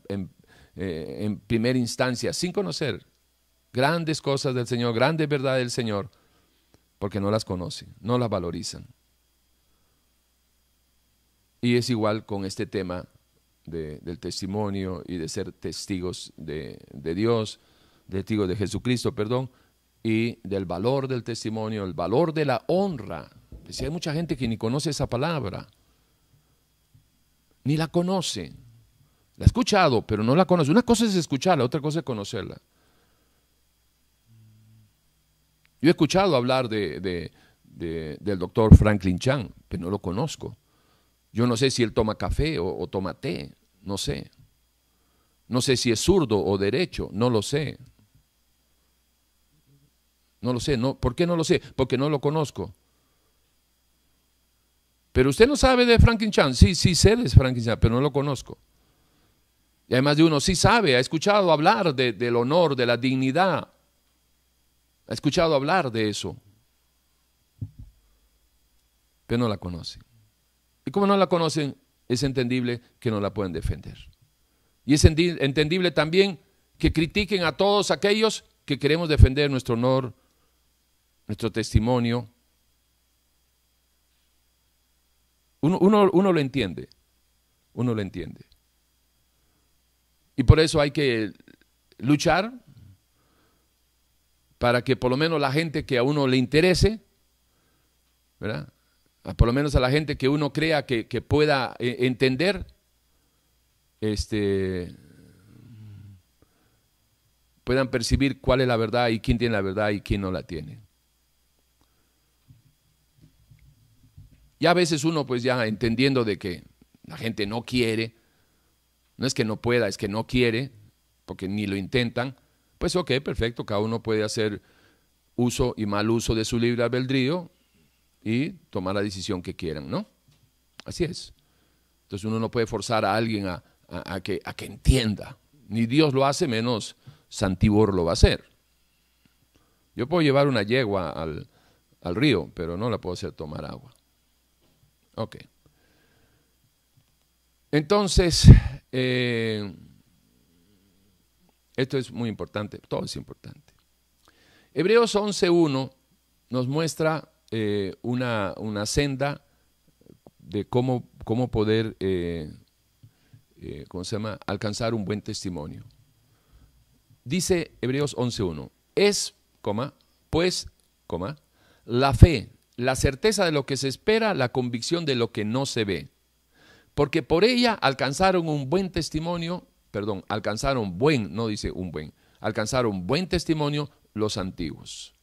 en, eh, en primera instancia, sin conocer grandes cosas del Señor, grandes verdades del Señor, porque no las conocen, no las valorizan. Y es igual con este tema del testimonio y de ser testigos de, Dios, testigos de Jesucristo, perdón, y del valor del testimonio, el valor de la honra. Si hay mucha gente que ni conoce esa palabra, ni la conoce. La ha escuchado, pero no la conoce. Una cosa es escucharla, otra cosa es conocerla. Yo he escuchado hablar de, del doctor Franklin Chan, pero no lo conozco. Yo no sé si él toma café o, toma té, no sé. No sé si es zurdo o derecho, no lo sé. No lo sé, no, ¿por qué no lo sé? Porque no lo conozco. Pero usted no sabe de Franklin Chan. Sí, sí sé de Franklin Chan, pero no lo conozco. Y además de uno sí sabe, ha escuchado hablar del honor, de la dignidad. Ha escuchado hablar de eso. Pero no la conoce. Y como no la conocen, es entendible que no la pueden defender. Y es entendible también que critiquen a todos aquellos que queremos defender nuestro honor, nuestro testimonio. Uno, uno, lo entiende, uno lo entiende. Y por eso hay que luchar para que por lo menos la gente que a uno le interese, ¿verdad? por lo menos a la gente que uno crea que, pueda eh, entender, este, puedan percibir cuál es la verdad y quién tiene la verdad y quién no la tiene. Y a veces uno pues ya entendiendo de que la gente no quiere, no es que no pueda, es que no quiere, porque ni lo intentan, pues ok, perfecto, cada uno puede hacer uso y mal uso de su libre albedrío y tomar la decisión que quieran, ¿no? Así es. Entonces uno no puede forzar a alguien a, que, a que entienda. Ni Dios lo hace, menos Santibor lo va a hacer. Yo puedo llevar una yegua al, al río, pero no la puedo hacer tomar agua. Ok. Entonces, eh, esto es muy importante, todo es importante. Hebreos 11.1 nos muestra eh, una, una, senda de cómo, cómo poder, eh, ¿cómo se llama?, alcanzar un buen testimonio. Dice Hebreos 11.1, es, coma, pues, coma, la fe, la certeza de lo que se espera, la convicción de lo que no se ve. Porque por ella alcanzaron un buen testimonio, perdón, alcanzaron buen, no dice un buen, alcanzaron buen testimonio los antiguos.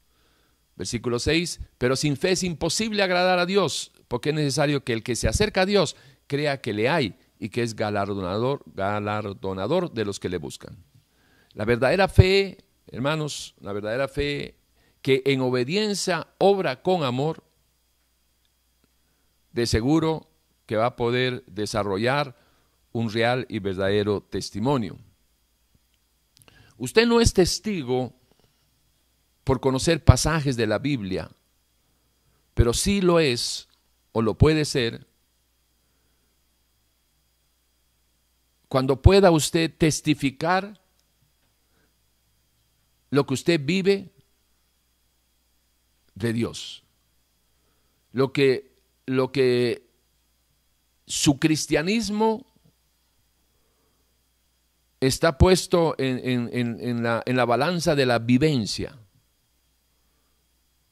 Versículo 6, pero sin fe es imposible agradar a Dios, porque es necesario que el que se acerca a Dios crea que le hay y que es galardonador, galardonador de los que le buscan. La verdadera fe, hermanos, la verdadera fe que en obediencia obra con amor, de seguro que va a poder desarrollar un real y verdadero testimonio. Usted no es testigo por conocer pasajes de la Biblia, pero sí lo es o lo puede ser cuando pueda usted testificar lo que usted vive de Dios. Lo que, lo que su cristianismo está puesto en, la, en la balanza de la vivencia.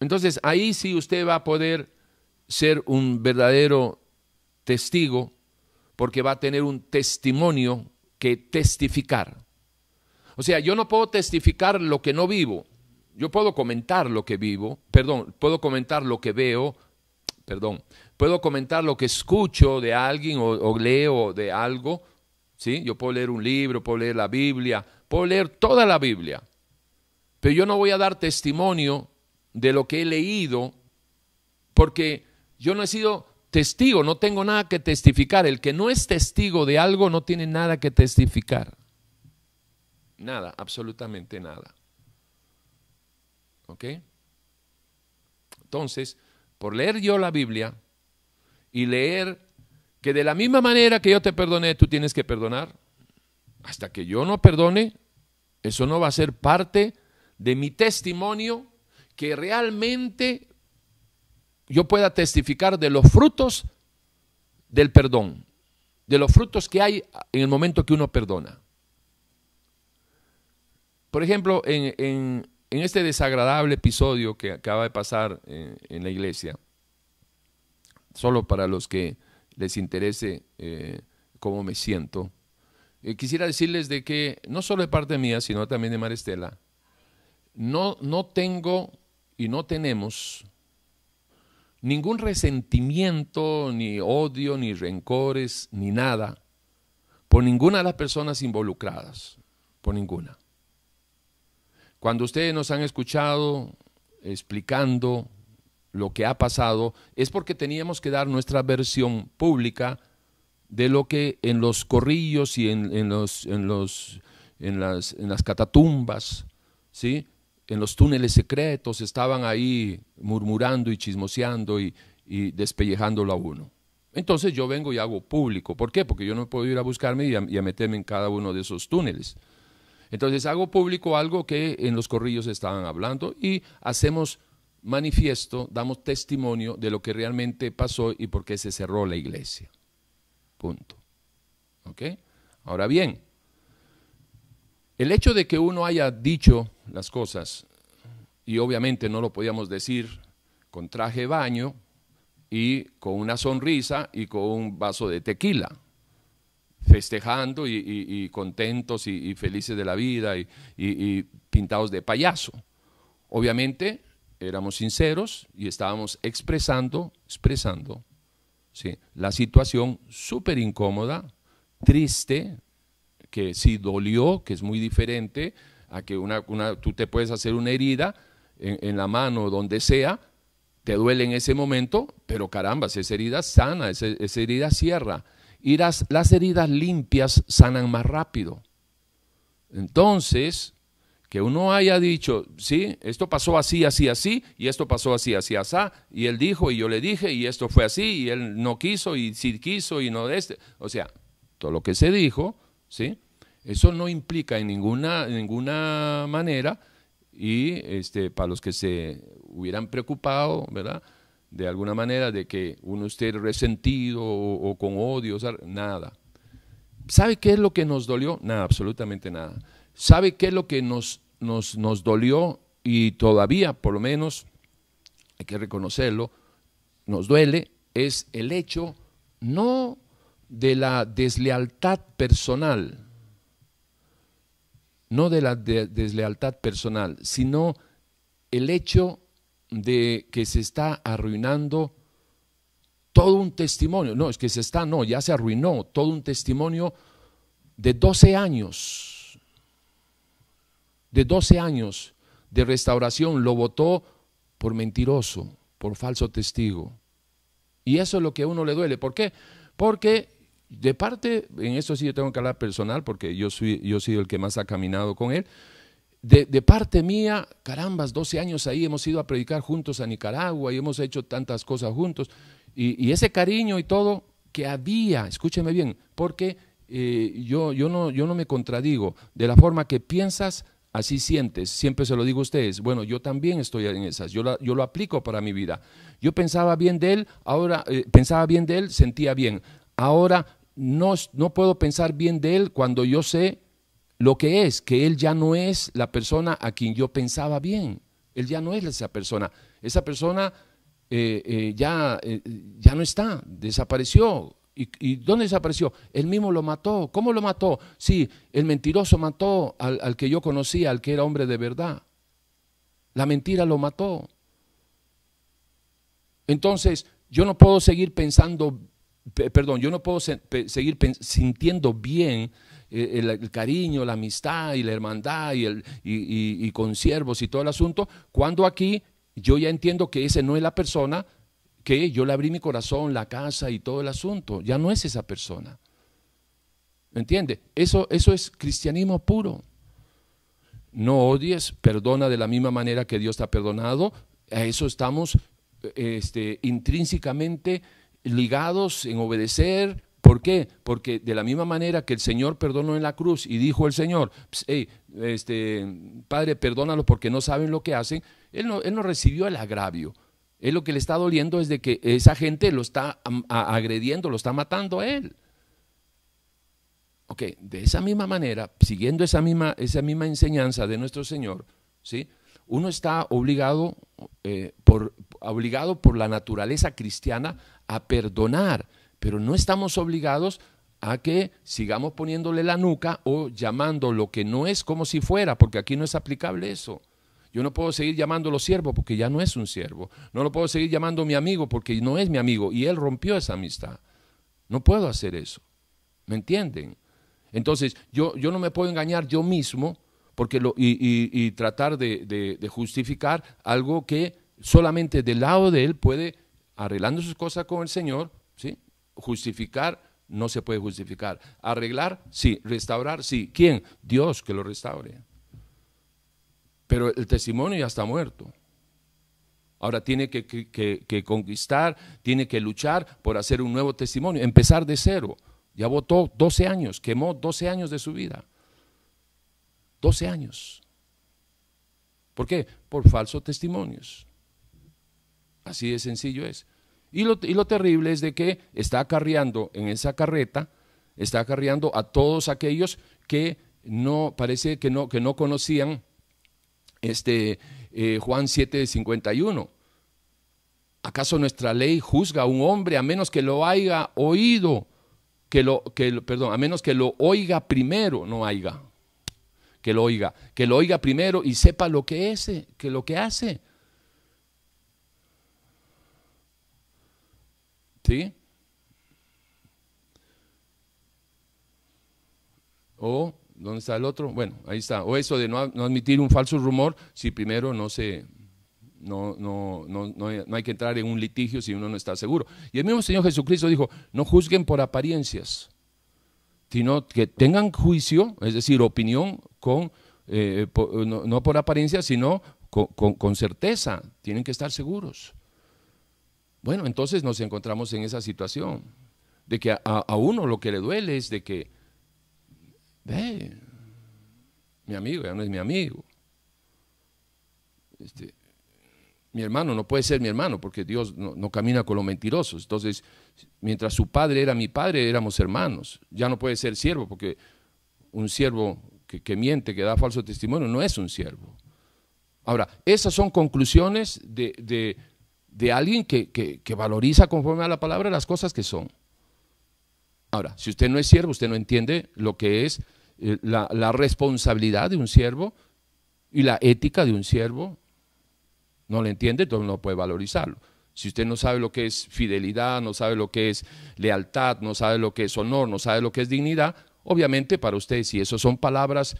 Entonces ahí sí usted va a poder ser un verdadero testigo porque va a tener un testimonio que testificar. O sea, yo no puedo testificar lo que no vivo. Yo puedo comentar lo que vivo, perdón, puedo comentar lo que veo, perdón, puedo comentar lo que escucho de alguien o, leo de algo, ¿sí? Yo puedo leer un libro, puedo leer la Biblia, puedo leer toda la Biblia, pero yo no voy a dar testimonio de lo que he leído porque yo no he sido testigo, no tengo nada que testificar. El que no es testigo de algo no tiene nada que testificar. Nada, absolutamente nada. ¿Ok? Entonces, por leer yo la Biblia y leer que de la misma manera que yo te perdoné, tú tienes que perdonar, hasta que yo no perdone, eso no va a ser parte de mi testimonio que realmente yo pueda testificar de los frutos del perdón, de los frutos que hay en el momento que uno perdona. Por ejemplo, en, en este desagradable episodio que acaba de pasar en, la iglesia, solo para los que les interese eh, cómo me siento, eh, quisiera decirles de que no solo de parte mía, sino también de Maristela, no, no tengo y no tenemos ningún resentimiento, ni odio, ni rencores, ni nada, por ninguna de las personas involucradas, por ninguna. Cuando ustedes nos han escuchado explicando lo que ha pasado, es porque teníamos que dar nuestra versión pública de lo que en los corrillos y en, los, en, los, en, las, en las catatumbas, ¿sí? en los túneles secretos, estaban ahí murmurando y chismoseando y, y despellejándolo a uno. Entonces yo vengo y hago público. ¿Por qué? Porque yo no puedo ir a buscarme y a meterme en cada uno de esos túneles. Entonces hago público algo que en los corrillos estaban hablando y hacemos manifiesto, damos testimonio de lo que realmente pasó y por qué se cerró la iglesia. Punto. ¿Ok? Ahora bien, el hecho de que uno haya dicho las cosas y obviamente no lo podíamos decir con traje de baño y con una sonrisa y con un vaso de tequila, festejando y, contentos y, felices de la vida y, pintados de payaso. Obviamente éramos sinceros y estábamos expresando, expresando ¿sí? la situación súper incómoda, triste, que sí dolió, que es muy diferente a que una, tú te puedes hacer una herida en, la mano o donde sea, te duele en ese momento, pero caramba, esa herida sana, esa, herida cierra. Y las, heridas limpias sanan más rápido. Entonces, que uno haya dicho, sí, esto pasó así, así, así, y esto pasó así, así, así, y él dijo, y yo le dije, y esto fue así, y él no quiso, y sí quiso, y no de este. O sea, todo lo que se dijo, ¿sí? Eso no implica en ninguna, ninguna manera, y este, para los que se hubieran preocupado, ¿verdad? De alguna manera de que uno esté resentido o, con odio, nada. ¿Sabe qué es lo que nos dolió? Nada, absolutamente nada. ¿Sabe qué es lo que nos, nos, nos dolió y todavía, por lo menos, hay que reconocerlo, nos duele? Es el hecho no de la deslealtad personal, no de la deslealtad personal, sino el hecho de que se está arruinando todo un testimonio. No, es que se está, no, ya se arruinó todo un testimonio de 12 años, de 12 años de restauración, lo votó por mentiroso, por falso testigo. Y eso es lo que a uno le duele. ¿Por qué? Porque de parte, en esto sí yo tengo que hablar personal, porque yo soy, yo soy el que más ha caminado con él. De, parte mía, carambas, 12 años ahí hemos ido a predicar juntos a Nicaragua y hemos hecho tantas cosas juntos. Y, ese cariño y todo que había, escúcheme bien, porque eh, yo, yo, no, yo no me contradigo, de la forma que piensas, así sientes. Siempre se lo digo a ustedes. Bueno, yo también estoy en esas. Yo, yo lo aplico para mi vida. Yo pensaba bien de él, ahora eh, pensaba bien de él, sentía bien. Ahora no, no puedo pensar bien de él cuando yo sé lo que es, que él ya no es la persona a quien yo pensaba bien. Él ya no es esa persona. Esa persona eh, eh, ya, eh, ya no está, desapareció. ¿Y, dónde desapareció? Él mismo lo mató. ¿Cómo lo mató? Sí, el mentiroso mató al, al que yo conocía, al que era hombre de verdad. La mentira lo mató. Entonces, yo no puedo seguir pensando perdón, yo no puedo seguir sintiendo bien eh, el, cariño, la amistad y la hermandad y, el, y, y, con siervos y todo el asunto, cuando aquí yo ya entiendo que ese no es la persona que yo le abrí mi corazón, la casa y todo el asunto, ya no es esa persona. ¿Me entiende? Eso, eso es cristianismo puro. No odies, perdona de la misma manera que Dios te ha perdonado. A eso estamos este, intrínsecamente ligados en obedecer. ¿Por qué? Porque de la misma manera que el Señor perdonó en la cruz y dijo el Señor, este, Padre, perdónalo porque no saben lo que hacen, él no, él no recibió el agravio. Él lo que le está doliendo es de que esa gente lo está agrediendo, lo está matando a él. Ok, de esa misma manera, siguiendo esa misma, esa misma enseñanza de nuestro Señor, ¿sí? uno está obligado, eh, por, obligado por la naturaleza cristiana a perdonar, pero no estamos obligados a que sigamos poniéndole la nuca o llamando lo que no es como si fuera, porque aquí no es aplicable eso. Yo no puedo seguir llamándolo siervo porque ya no es un siervo. No lo puedo seguir llamando mi amigo porque no es mi amigo y él rompió esa amistad. No puedo hacer eso. ¿Me entienden? Entonces, yo, yo no me puedo engañar yo mismo porque y, tratar de, de justificar algo que solamente del lado de él puede arreglando sus cosas con el Señor, ¿sí? Justificar no se puede justificar. Arreglar, sí. Restaurar, sí. ¿Quién? Dios que lo restaure. Pero el testimonio ya está muerto. Ahora tiene que, conquistar, tiene que luchar por hacer un nuevo testimonio, empezar de cero. Ya votó 12 años, quemó 12 años de su vida. 12 años. ¿Por qué? Por falsos testimonios. Así de sencillo es. Y lo, y lo terrible es de que está acarreando en esa carreta, está acarreando a todos aquellos que no, parece que no, que no conocían este, eh, Juan 7, 51. ¿Acaso nuestra ley juzga a un hombre a menos que lo haya oído? Que lo, que, perdón, a menos que lo oiga primero, no haya. Que lo oiga, que lo oiga primero y sepa lo que es, que lo que hace. ¿Sí? O, ¿dónde está el otro? Bueno, ahí está. O eso de no, admitir un falso rumor si primero no se... No, no, no, no, hay que entrar en un litigio si uno no está seguro. Y el mismo Señor Jesucristo dijo, no juzguen por apariencias, sino que tengan juicio, es decir, opinión con, eh, no, por apariencia, sino con, certeza. Tienen que estar seguros. Bueno, entonces nos encontramos en esa situación, de que a uno lo que le duele es de que Ve, mi amigo ya no es mi amigo. Este, mi hermano no puede ser mi hermano porque Dios no, camina con los mentirosos. Entonces, mientras su padre era mi padre, éramos hermanos. Ya no puede ser siervo porque un siervo que, miente, que da falso testimonio, no es un siervo. Ahora, esas son conclusiones de, alguien que, que, valoriza conforme a la palabra las cosas que son. Ahora, si usted no es siervo, usted no entiende lo que es eh, la, responsabilidad de un siervo y la ética de un siervo. No le entiende, entonces no puede valorizarlo. Si usted no sabe lo que es fidelidad, no sabe lo que es lealtad, no sabe lo que es honor, no sabe lo que es dignidad, obviamente para usted, si eso son palabras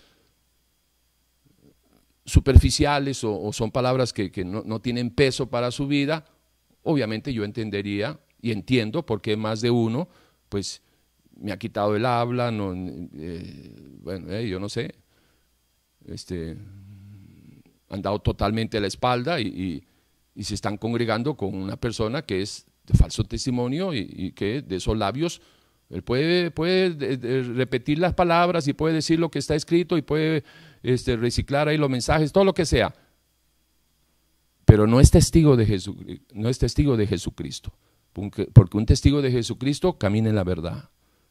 superficiales o, son palabras que, no, no, tienen peso para su vida, obviamente yo entendería y entiendo por qué más de uno, pues me ha quitado el habla, no, eh, bueno, eh, yo no sé, este, han dado totalmente la espalda y, se están congregando con una persona que es de falso testimonio y, que de esos labios él puede, puede repetir las palabras y puede decir lo que está escrito y puede este, reciclar ahí los mensajes, todo lo que sea. Pero no es testigo de, no es testigo de Jesucristo, porque un testigo de Jesucristo camina en la verdad.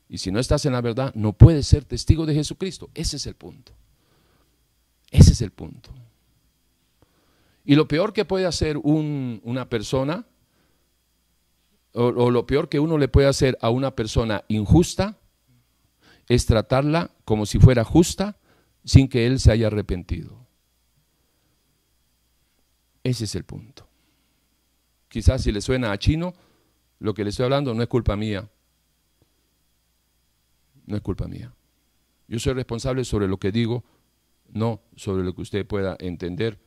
Y si no estás en la verdad, no puedes ser testigo de Jesucristo. Ese es el punto. Ese es el punto. Y lo peor que puede hacer una persona, o, o lo peor que uno le puede hacer a una persona injusta, es tratarla como si fuera justa sin que él se haya arrepentido. Ese es el punto. Quizás si le suena a chino, lo que le estoy hablando no es culpa mía, no es culpa mía. Yo soy responsable sobre lo que digo, no sobre lo que usted pueda entender.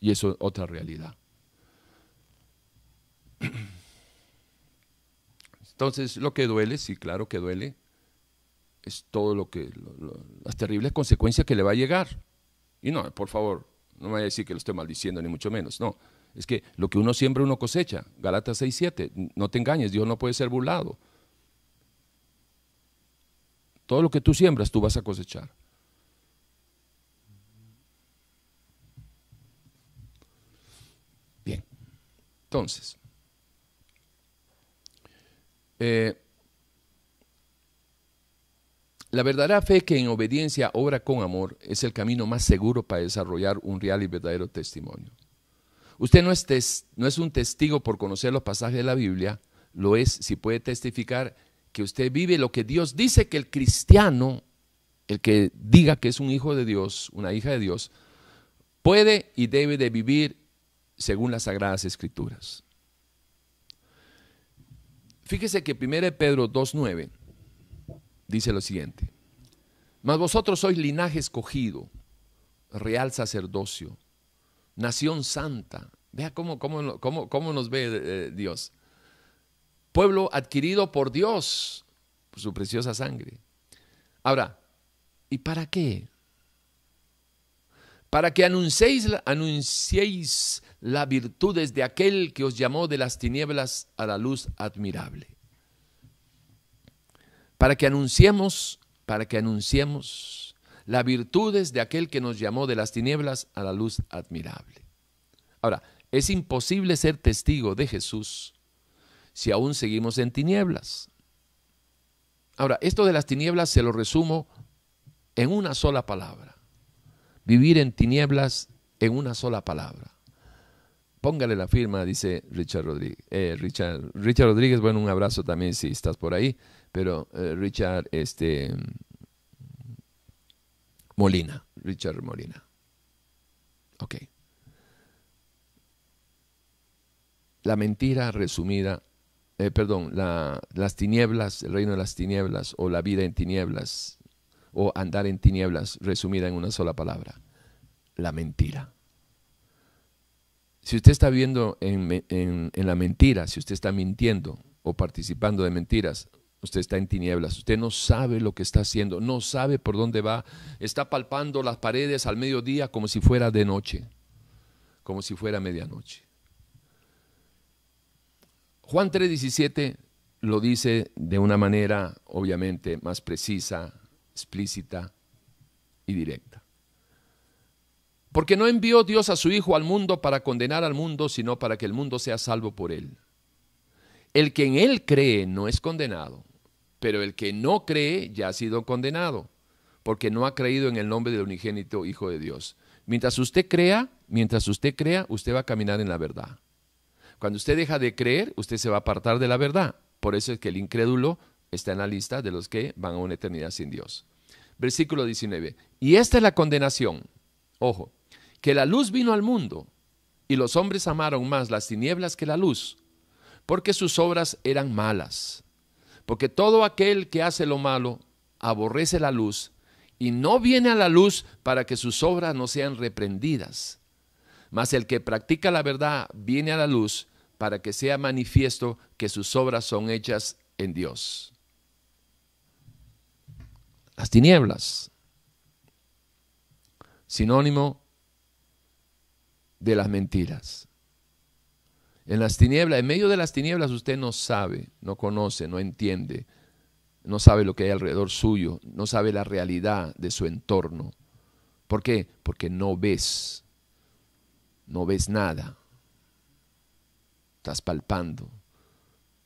Y eso es otra realidad. Entonces, lo que duele, sí, claro que duele, es todo lo que, las terribles consecuencias que le va a llegar. Y no, por favor, no me vaya a decir que lo estoy maldiciendo, ni mucho menos. No, es que lo que uno siembra, uno cosecha. Galatas 6, 7. No te engañes, Dios no puede ser burlado. Todo lo que tú siembras, tú vas a cosechar. Bien, entonces, eh, la verdadera fe que en obediencia obra con amor es el camino más seguro para desarrollar un real y verdadero testimonio. Usted no es, un testigo por conocer los pasajes de la Biblia, lo es si puede testificar que usted vive lo que Dios dice que el cristiano, el que diga que es un hijo de Dios, una hija de Dios, puede y debe de vivir según las sagradas escrituras. Fíjese que 1 Pedro 2.9 dice lo siguiente, mas vosotros sois linaje escogido, real sacerdocio, nación santa. Vea cómo, cómo, cómo nos ve eh, Dios pueblo adquirido por Dios, por su preciosa sangre. Ahora, ¿y para qué? Para que anunciéis, anunciéis las virtudes de aquel que os llamó de las tinieblas a la luz admirable. Para que anunciemos, para que anunciemos las virtudes de aquel que nos llamó de las tinieblas a la luz admirable. Ahora, es imposible ser testigo de Jesús si aún seguimos en tinieblas. Ahora, esto de las tinieblas se lo resumo en una sola palabra. vivir en tinieblas en una sola palabra. Póngale la firma, dice Richard Rodríguez. Eh, Richard, Richard Rodríguez, bueno, un abrazo también si estás por ahí, pero eh, Richard este, Molina, Richard Molina. Ok. La mentira resumida, eh, perdón, las tinieblas, el reino de las tinieblas o la vida en tinieblas o andar en tinieblas resumida en una sola palabra, la mentira. Si usted está viendo en, la mentira, si usted está mintiendo o participando de mentiras, usted está en tinieblas, usted no sabe lo que está haciendo, no sabe por dónde va, está palpando las paredes al mediodía como si fuera de noche, como si fuera medianoche. Juan 3:17 lo dice de una manera obviamente más precisa, explícita y directa. Porque no envió Dios a su Hijo al mundo para condenar al mundo, sino para que el mundo sea salvo por él. El que en él cree no es condenado, pero el que no cree ya ha sido condenado, porque no ha creído en el nombre del unigénito Hijo de Dios. Mientras usted crea, mientras usted crea, usted va a caminar en la verdad. Cuando usted deja de creer, usted se va a apartar de la verdad. Por eso es que el incrédulo está en la lista de los que van a una eternidad sin Dios. Versículo 19. Y esta es la condenación. Ojo, que la luz vino al mundo y los hombres amaron más las tinieblas que la luz, porque sus obras eran malas. Porque todo aquel que hace lo malo aborrece la luz y no viene a la luz para que sus obras no sean reprendidas. Mas el que practica la verdad viene a la luz para que sea manifiesto que sus obras son hechas en Dios. Las tinieblas. Sinónimo de las mentiras. En las tinieblas, en medio de las tinieblas usted no sabe, no conoce, no entiende, no sabe lo que hay alrededor suyo, no sabe la realidad de su entorno. ¿Por qué? Porque no ves, no ves nada. Estás palpando.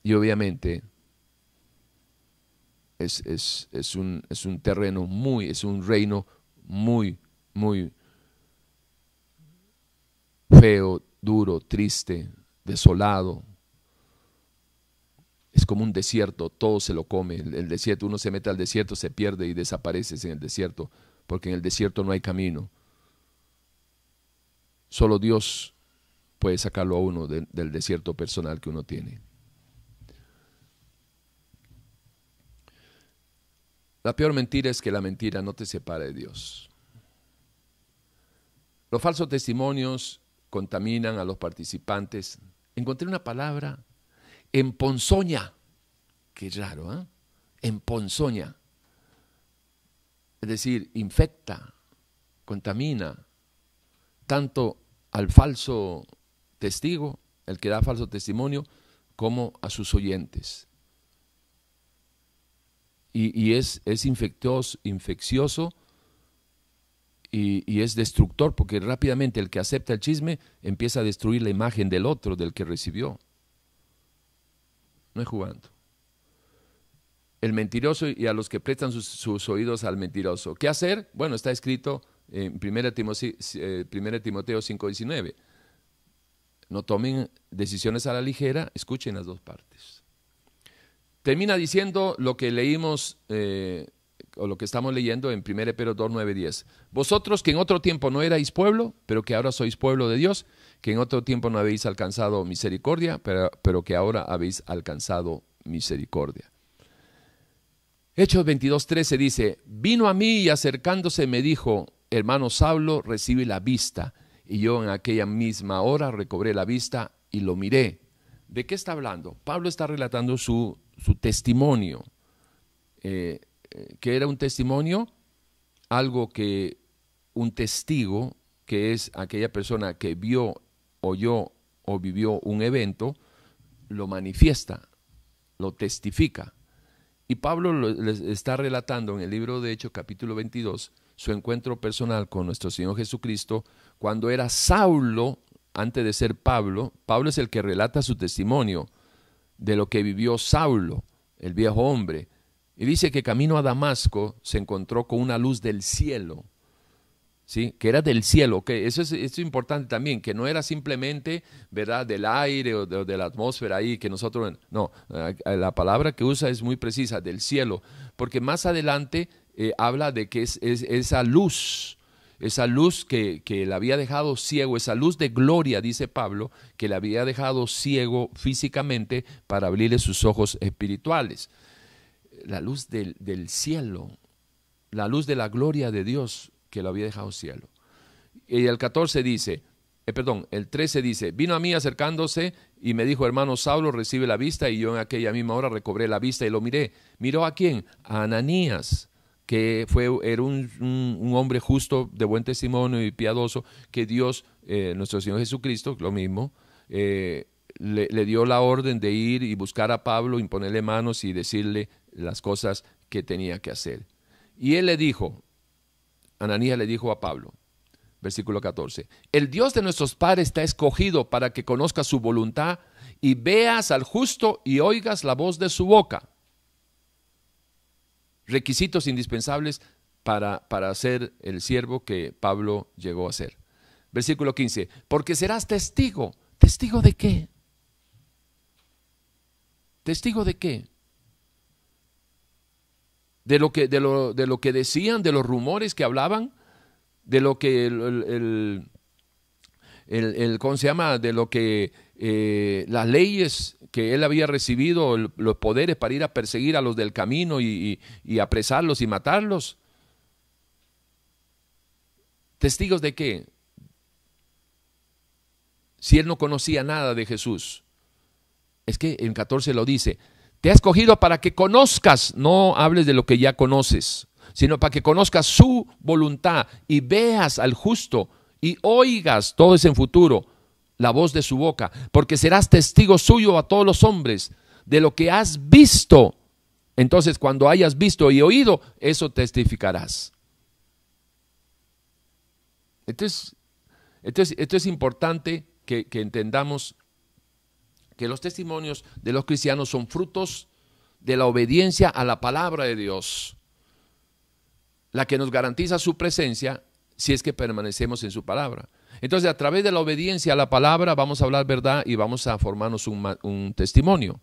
Y obviamente es, es, un, es un terreno muy, es un reino muy, muy feo, duro, triste, desolado. Es como un desierto, todo se lo come. El, desierto, uno se mete al desierto, se pierde y desaparece en el desierto, porque en el desierto no hay camino. Solo Dios puede sacarlo a uno del desierto personal que uno tiene. La peor mentira es que la mentira no te separa de Dios. Los falsos testimonios contaminan a los participantes. Encontré una palabra, emponzoña. Qué raro, ¿eh? Emponzoña. Es decir, infecta, contamina tanto al falso testigo, el que da falso testimonio, como a sus oyentes. Y, es, es infeccioso y, es destructor porque rápidamente el que acepta el chisme empieza a destruir la imagen del otro, del que recibió. No es jugando. El mentiroso y a los que prestan sus, oídos al mentiroso. ¿Qué hacer? Bueno, está escrito en 1 Timoteo, 5.19. No tomen decisiones a la ligera, escuchen las dos partes. Termina diciendo lo que leímos eh, o lo que estamos leyendo en 1 Pedro 2, 9, 10. Vosotros que en otro tiempo no erais pueblo, pero que ahora sois pueblo de Dios, que en otro tiempo no habéis alcanzado misericordia, pero, pero que ahora habéis alcanzado misericordia. Hechos 22, 13 dice, vino a mí y acercándose me dijo, hermano Saulo, recibe la vista. Y yo en aquella misma hora recobré la vista y lo miré. ¿De qué está hablando? Pablo está relatando su, su testimonio. Eh, que era un testimonio, algo que un testigo, que es aquella persona que vio, oyó o vivió un evento, lo manifiesta, lo testifica. Y Pablo les está relatando en el libro de Hechos capítulo 22 su encuentro personal con nuestro Señor Jesucristo cuando era Saulo, antes de ser Pablo. Pablo es el que relata su testimonio de lo que vivió Saulo, el viejo hombre, y dice que camino a Damasco se encontró con una luz del cielo. ¿sí? que era del cielo, que eso es, importante también, que no era simplemente ¿verdad? del aire o de, la atmósfera ahí, que nosotros, no, la palabra que usa es muy precisa, del cielo, porque más adelante eh, habla de que es, esa luz, esa luz que, que le había dejado ciego, esa luz de gloria, dice Pablo, que le había dejado ciego físicamente para abrirle sus ojos espirituales. La luz del, del cielo, la luz de la gloria de Dios que lo había dejado cielo. Y el 14 dice, eh, perdón, el 13 dice, vino a mí acercándose y me dijo, hermano Saulo, recibe la vista, y yo en aquella misma hora recobré la vista y lo miré. ¿Miró a quién? A Ananías, que fue, era un, hombre justo, de buen testimonio y piadoso, que Dios, eh, nuestro Señor Jesucristo, lo mismo, eh, le, le, dio la orden de ir y buscar a Pablo, imponerle manos y decirle las cosas que tenía que hacer. Y él le dijo, Ananías le dijo a Pablo, versículo 14, el Dios de nuestros padres está escogido para que conozcas su voluntad y veas al justo y oigas la voz de su boca. Requisitos indispensables para, para ser el siervo que Pablo llegó a ser. Versículo 15, porque serás testigo. ¿Testigo de qué? ¿Testigo de qué? De lo que, de lo, de lo que decían, de los rumores que hablaban, de lo que el, el, ¿cómo se llama? De lo que eh, las leyes que él había recibido, los poderes para ir a perseguir a los del camino y, y, apresarlos y matarlos. ¿Testigos de qué? Si él no conocía nada de Jesús. Es que en 14 lo dice, te ha escogido para que conozcas, no hables de lo que ya conoces, sino para que conozcas su voluntad y veas al justo y oigas, todo es en futuro, la voz de su boca, porque serás testigo suyo a todos los hombres de lo que has visto. Entonces, cuando hayas visto y oído, eso testificarás. Entonces, esto es, importante que, que entendamos que los testimonios de los cristianos son frutos de la obediencia a la palabra de Dios, la que nos garantiza su presencia si es que permanecemos en su palabra. Entonces, a través de la obediencia a la palabra vamos a hablar verdad y vamos a formarnos un, testimonio.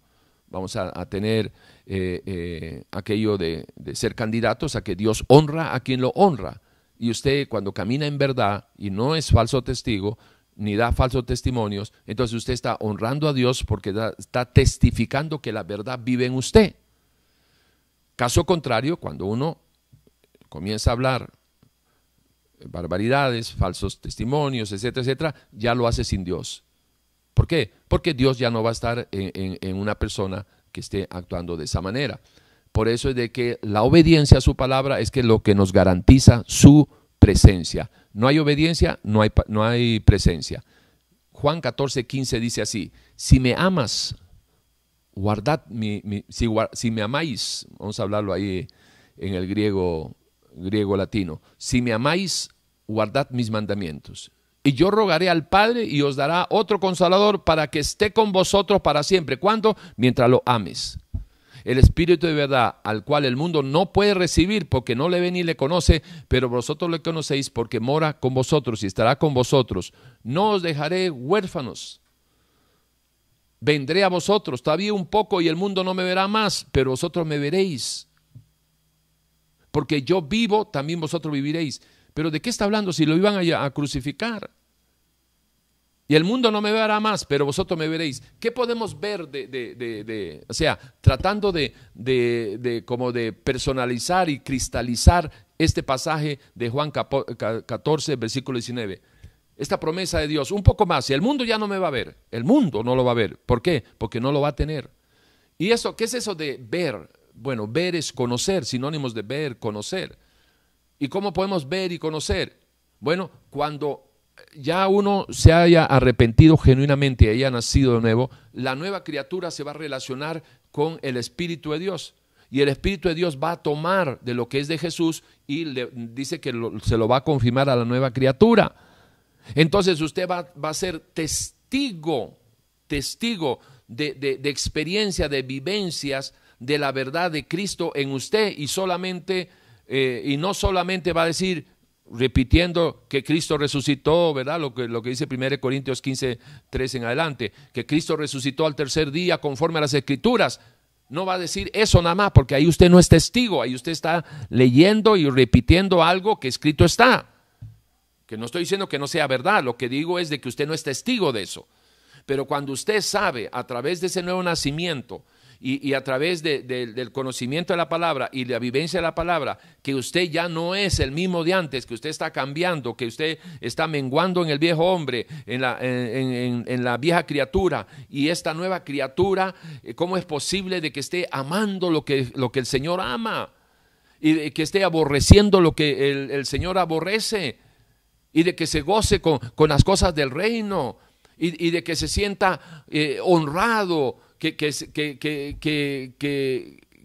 Vamos a, tener eh, eh, aquello de, de ser candidatos a que Dios honra a quien lo honra. Y usted cuando camina en verdad y no es falso testigo, ni da falsos testimonios, entonces usted está honrando a Dios porque está testificando que la verdad vive en usted. Caso contrario, cuando uno comienza a hablar barbaridades, falsos testimonios, etcétera, etcétera, ya lo hace sin Dios. ¿Por qué? Porque Dios ya no va a estar en, en una persona que esté actuando de esa manera. Por eso es de que la obediencia a su palabra es que lo que nos garantiza su presencia. No hay obediencia, no hay, no hay presencia. Juan 14, 15 dice así, si me amas, guardad mi, si, me amáis, vamos a hablarlo ahí en el griego, griego latino, si me amáis, guardad mis mandamientos. Y yo rogaré al Padre y os dará otro consolador para que esté con vosotros para siempre. ¿Cuándo? Mientras lo ames el Espíritu de verdad, al cual el mundo no puede recibir porque no le ve ni le conoce, pero vosotros le conocéis porque mora con vosotros y estará con vosotros. No os dejaré huérfanos. Vendré a vosotros, todavía un poco y el mundo no me verá más, pero vosotros me veréis. Porque yo vivo, también vosotros viviréis. Pero ¿de qué está hablando si lo iban a, a crucificar? Y el mundo no me verá más, pero vosotros me veréis. ¿Qué podemos ver de, o sea, tratando de, de, como de personalizar y cristalizar este pasaje de Juan 14, versículo 19? Esta promesa de Dios, un poco más, y el mundo ya no me va a ver, el mundo no lo va a ver. ¿Por qué? Porque no lo va a tener. ¿Y eso, qué es eso de ver? Bueno, ver es conocer, sinónimos de ver, conocer. ¿Y cómo podemos ver y conocer? Bueno, cuando ya uno se haya arrepentido genuinamente y haya nacido de nuevo, la nueva criatura se va a relacionar con el Espíritu de Dios. Y el Espíritu de Dios va a tomar de lo que es de Jesús y le dice que se lo va a confirmar a la nueva criatura. Entonces usted va, a ser testigo, testigo de, de, experiencia, de vivencias de la verdad de Cristo en usted y solamente, eh, y no solamente va a decir, repitiendo que Cristo resucitó, ¿verdad? Lo que, lo que dice 1 Corintios 15, 3 en adelante, que Cristo resucitó al tercer día conforme a las escrituras. No va a decir eso nada más, porque ahí usted no es testigo, ahí usted está leyendo y repitiendo algo que escrito está. Que no estoy diciendo que no sea verdad, lo que digo es de que usted no es testigo de eso. Pero cuando usted sabe a través de ese nuevo nacimiento y, a través del conocimiento de la palabra y la vivencia de la palabra, que usted ya no es el mismo de antes, que usted está cambiando, que usted está menguando en el viejo hombre, en la, en, la vieja criatura, y esta nueva criatura, eh, ¿cómo es posible de que esté amando lo que, lo que el Señor ama? Y de que esté aborreciendo lo que el, Señor aborrece, y de que se goce con, las cosas del reino, y, de que se sienta eh, honrado que,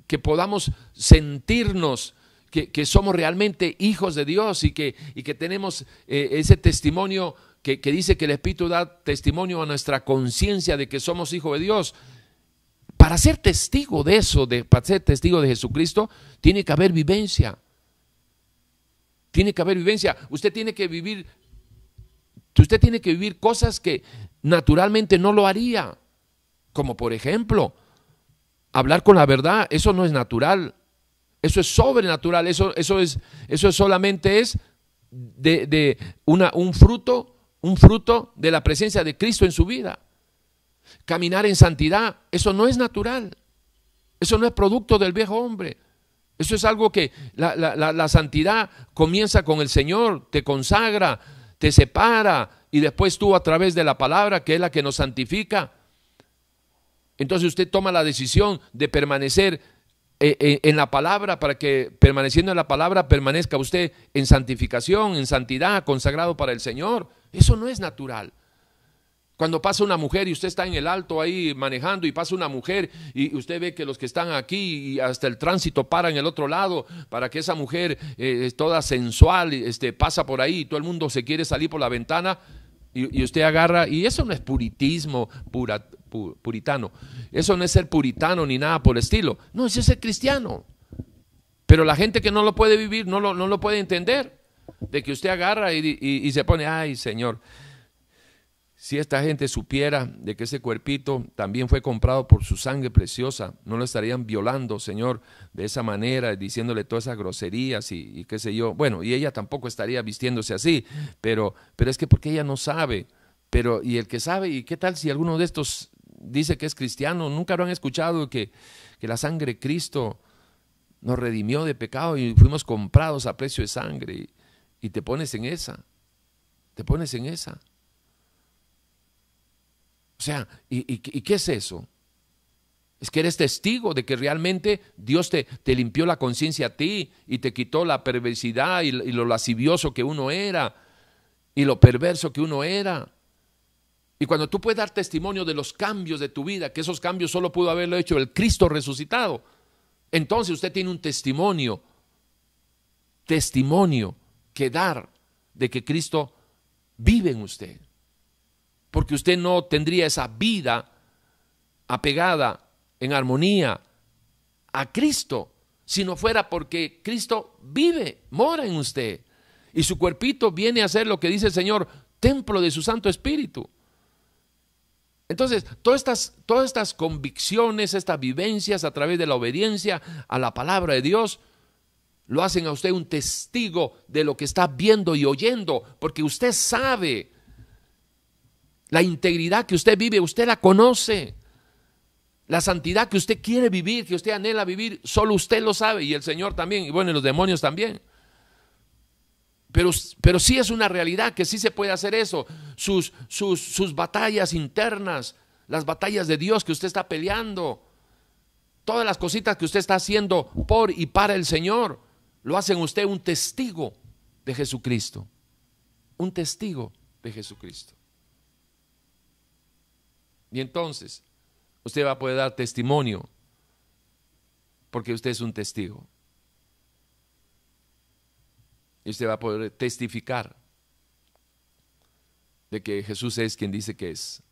que, podamos sentirnos que, somos realmente hijos de Dios y que, y que tenemos eh, ese testimonio que, dice que el Espíritu da testimonio a nuestra conciencia de que somos hijos de Dios. Para ser testigo de eso, de, para ser testigo de Jesucristo, tiene que haber vivencia. Tiene que haber vivencia. Usted tiene que vivir, usted tiene que vivir cosas que naturalmente no lo haría. Como por ejemplo, hablar con la verdad, eso no es natural, eso es sobrenatural, eso, eso, es, eso solamente es de, una, un fruto, un fruto de la presencia de Cristo en su vida. Caminar en santidad, eso no es natural, eso no es producto del viejo hombre. Eso es algo que la, la santidad comienza con el Señor, te consagra, te separa y después tú a través de la palabra, que es la que nos santifica, entonces usted toma la decisión de permanecer eh, eh, en la palabra para que permaneciendo en la palabra permanezca usted en santificación, en santidad, consagrado para el Señor. Eso no es natural. Cuando pasa una mujer y usted está en el alto ahí manejando y pasa una mujer y usted ve que los que están aquí y hasta el tránsito para en el otro lado para que esa mujer eh, toda sensual este, pasa por ahí y todo el mundo se quiere salir por la ventana y, usted agarra, y eso no es puritismo, pura, puritano. Eso no es ser puritano ni nada por el estilo. No, es ser cristiano. Pero la gente que no lo puede vivir no lo, no lo puede entender. De que usted agarra y, se pone, ay Señor, si esta gente supiera de que ese cuerpito también fue comprado por su sangre preciosa, no lo estarían violando, Señor, de esa manera, diciéndole todas esas groserías y, qué sé yo. Bueno, y ella tampoco estaría vistiéndose así, pero, pero es que porque ella no sabe. Pero, y el que sabe, ¿y qué tal si alguno de estos dice que es cristiano, nunca lo han escuchado que, la sangre de Cristo nos redimió de pecado y fuimos comprados a precio de sangre. Y, te pones en esa, te pones en esa. O sea, ¿y, qué es eso? Es que eres testigo de que realmente Dios te, te limpió la conciencia a ti y te quitó la perversidad y, y lo lascivioso que uno era y lo perverso que uno era. Y cuando tú puedes dar testimonio de los cambios de tu vida, que esos cambios solo pudo haberlo hecho el Cristo resucitado, entonces usted tiene un testimonio, testimonio que dar de que Cristo vive en usted. Porque usted no tendría esa vida apegada en armonía a Cristo si no fuera porque Cristo vive, mora en usted. Y su cuerpito viene a ser lo que dice el Señor, templo de su Santo Espíritu. Entonces, todas estas, todas estas convicciones, estas vivencias a través de la obediencia a la palabra de Dios, lo hacen a usted un testigo de lo que está viendo y oyendo, porque usted sabe la integridad que usted vive, usted la conoce. La santidad que usted quiere vivir, que usted anhela vivir, solo usted lo sabe y el Señor también, y bueno, y los demonios también. Pero, pero sí es una realidad que sí se puede hacer eso. Sus, sus, sus batallas internas, las batallas de Dios que usted está peleando, todas las cositas que usted está haciendo por y para el Señor, lo hacen usted un testigo de Jesucristo. Un testigo de Jesucristo. Y entonces, usted va a poder dar testimonio porque usted es un testigo. Y usted va a poder testificar de que Jesús es quien dice que es.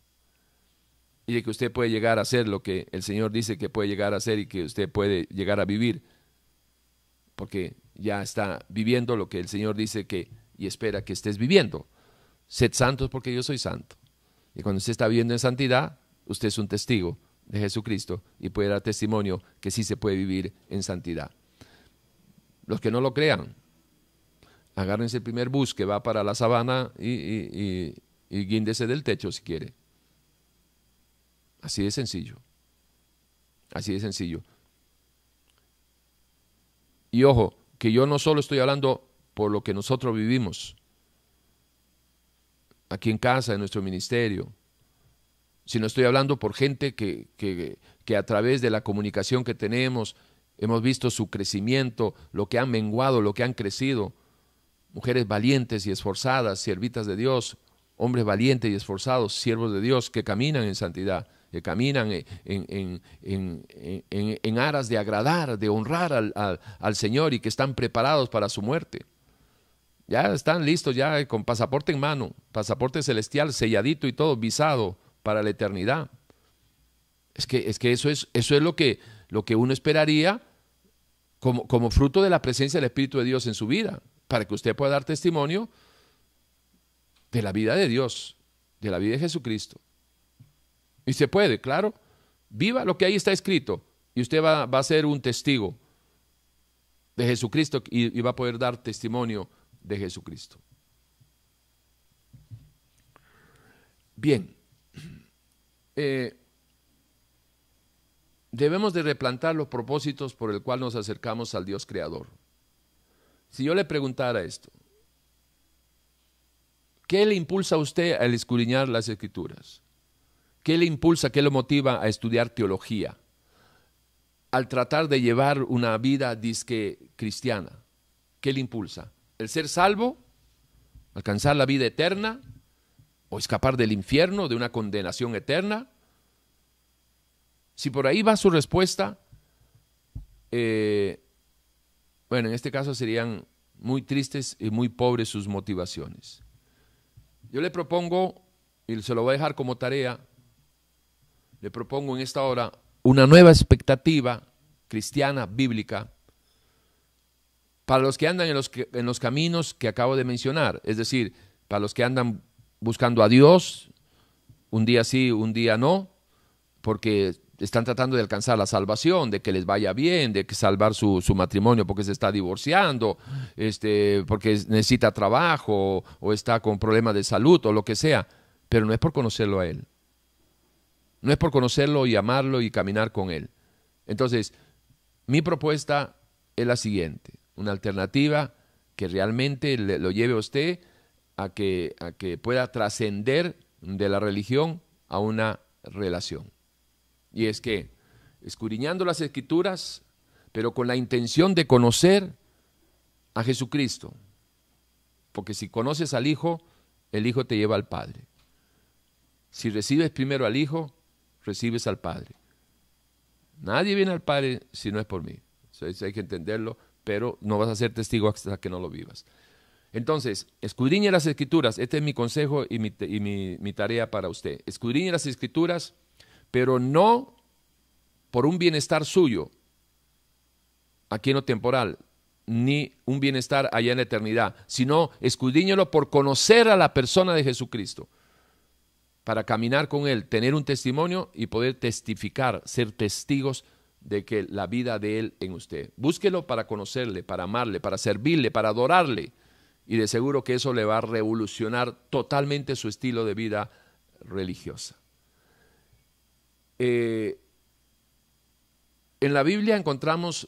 Y de que usted puede llegar a ser lo que el Señor dice que puede llegar a ser y que usted puede llegar a vivir. Porque ya está viviendo lo que el Señor dice que y espera que estés viviendo. Sed santos porque yo soy santo. Y cuando usted está viviendo en santidad, usted es un testigo de Jesucristo y puede dar testimonio que sí se puede vivir en santidad. Los que no lo crean, agárrense el primer bus que va para la sabana y, y, guíndese del techo si quiere. Así de sencillo. Así de sencillo. Y ojo, que yo no solo estoy hablando por lo que nosotros vivimos, aquí en casa, en nuestro ministerio, sino estoy hablando por gente que, que, a través de la comunicación que tenemos hemos visto su crecimiento, lo que han menguado, lo que han crecido. Mujeres valientes y esforzadas, siervitas de Dios, hombres valientes y esforzados, siervos de Dios, que caminan en santidad que caminan en, aras de agradar, de honrar al, al, Señor y que están preparados para su muerte. Ya están listos, ya con pasaporte en mano, pasaporte celestial, selladito y todo, visado para la eternidad. Es que, es que eso es, eso es lo, que, lo que uno esperaría como, como fruto de la presencia del Espíritu de Dios en su vida, para que usted pueda dar testimonio de la vida de Dios, de la vida de Jesucristo. Y se puede, claro. Viva lo que ahí está escrito y usted va, a ser un testigo de Jesucristo y, va a poder dar testimonio de Jesucristo. Bien, eh, debemos de replantar los propósitos por el cual nos acercamos al Dios Creador. Si yo le preguntara esto, ¿qué le impulsa a usted al escudriñar las escrituras? ¿Qué le impulsa, qué le motiva a estudiar teología? Al tratar de llevar una vida disque cristiana. ¿Qué le impulsa? ¿El ser salvo? ¿Alcanzar la vida eterna? ¿O escapar del infierno, de una condenación eterna? Si por ahí va su respuesta, eh, bueno, en este caso serían muy tristes y muy pobres sus motivaciones. Yo le propongo, y se lo voy a dejar como tarea, le propongo en esta hora una nueva expectativa cristiana, bíblica, para los que andan en los, en los caminos que acabo de mencionar, es decir, para los que andan buscando a Dios, un día sí, un día no, porque están tratando de alcanzar la salvación, de que les vaya bien, de que salvar su, su, matrimonio porque se está divorciando, este, porque necesita trabajo o está con problemas de salud o lo que sea, pero no es por conocerlo a Él. No es por conocerlo y amarlo y caminar con Él. Entonces, mi propuesta es la siguiente, una alternativa que realmente lo lleve a usted a que, a que pueda trascender de la religión a una relación. Y es que, escudriñando las escrituras, pero con la intención de conocer a Jesucristo, porque si conoces al Hijo, el Hijo te lleva al Padre. Si recibes primero al Hijo, recibes al Padre. Nadie viene al Padre si no es por mí. Eso hay que entenderlo, pero no vas a ser testigo hasta que no lo vivas. Entonces, escudriñe las escrituras. Este es mi consejo y, mi, tarea para usted. Escudriñe las escrituras, pero no por un bienestar suyo, aquí en lo temporal, ni un bienestar allá en la eternidad, sino escudriñelo por conocer a la persona de Jesucristo para caminar con Él, tener un testimonio y poder testificar, ser testigos de que la vida de Él en usted. Búsquelo para conocerle, para amarle, para servirle, para adorarle. Y de seguro que eso le va a revolucionar totalmente su estilo de vida religiosa. Eh, en la Biblia encontramos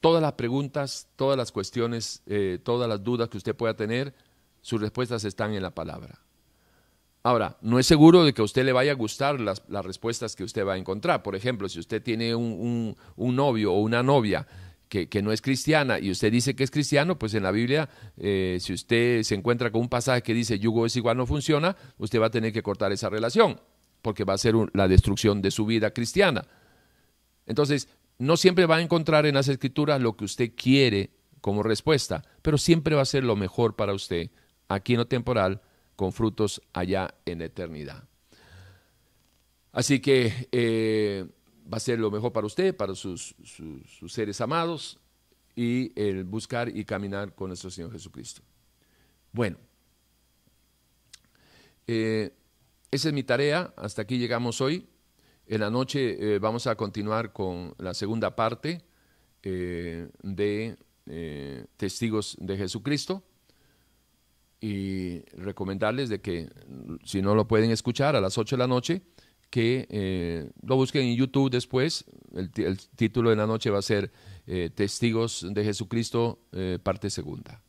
todas las preguntas, todas las cuestiones, eh, todas las dudas que usted pueda tener, sus respuestas están en la palabra. Ahora, no es seguro de que a usted le vaya a gustar las, respuestas que usted va a encontrar. Por ejemplo, si usted tiene un, novio o una novia que, no es cristiana y usted dice que es cristiano, pues en la Biblia, eh, si usted se encuentra con un pasaje que dice yugo es igual no funciona, usted va a tener que cortar esa relación, porque va a ser la destrucción de su vida cristiana. Entonces, no siempre va a encontrar en las escrituras lo que usted quiere como respuesta, pero siempre va a ser lo mejor para usted, aquí en lo temporal, con frutos allá en eternidad. Así que eh, va a ser lo mejor para usted, para sus, seres amados, y el buscar y caminar con nuestro Señor Jesucristo. Bueno, eh, esa es mi tarea, hasta aquí llegamos hoy. En la noche eh, vamos a continuar con la segunda parte eh, de Testigos de Jesucristo y recomendarles de que si no lo pueden escuchar a las 8 de la noche, que lo busquen en YouTube después. El, el, título de la noche va a ser Testigos de Jesucristo, parte segunda.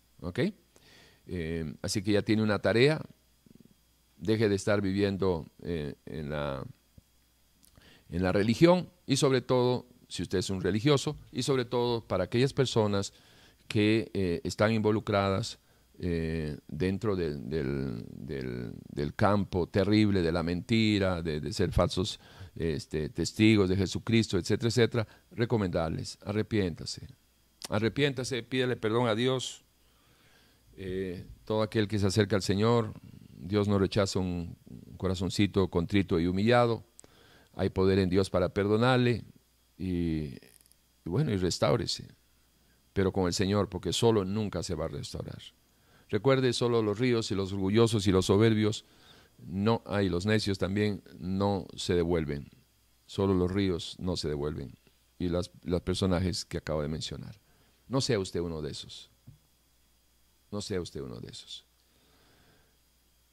Así que ya tiene una tarea, deje de estar viviendo eh, en, la, en la religión y sobre todo, si usted es un religioso, y sobre todo para aquellas personas que eh, están involucradas eh, dentro del, del, campo terrible de la mentira, de, ser falsos este, testigos de Jesucristo, etcétera, etcétera, recomendarles, arrepiéntase, arrepiéntase, pídele perdón a Dios, todo aquel que se acerca al Señor, Dios no rechaza un corazoncito contrito y humillado. Hay poder en Dios para perdonarle y, bueno, y restáurese. Pero con el Señor, porque solo nunca se va a restaurar. Recuerde, solo los ríos y los orgullosos y los soberbios, no hay los necios también, no se devuelven. Solo los ríos no se devuelven. Y las, los personajes que acabo de mencionar. No sea usted uno de esos. No sea usted uno de esos.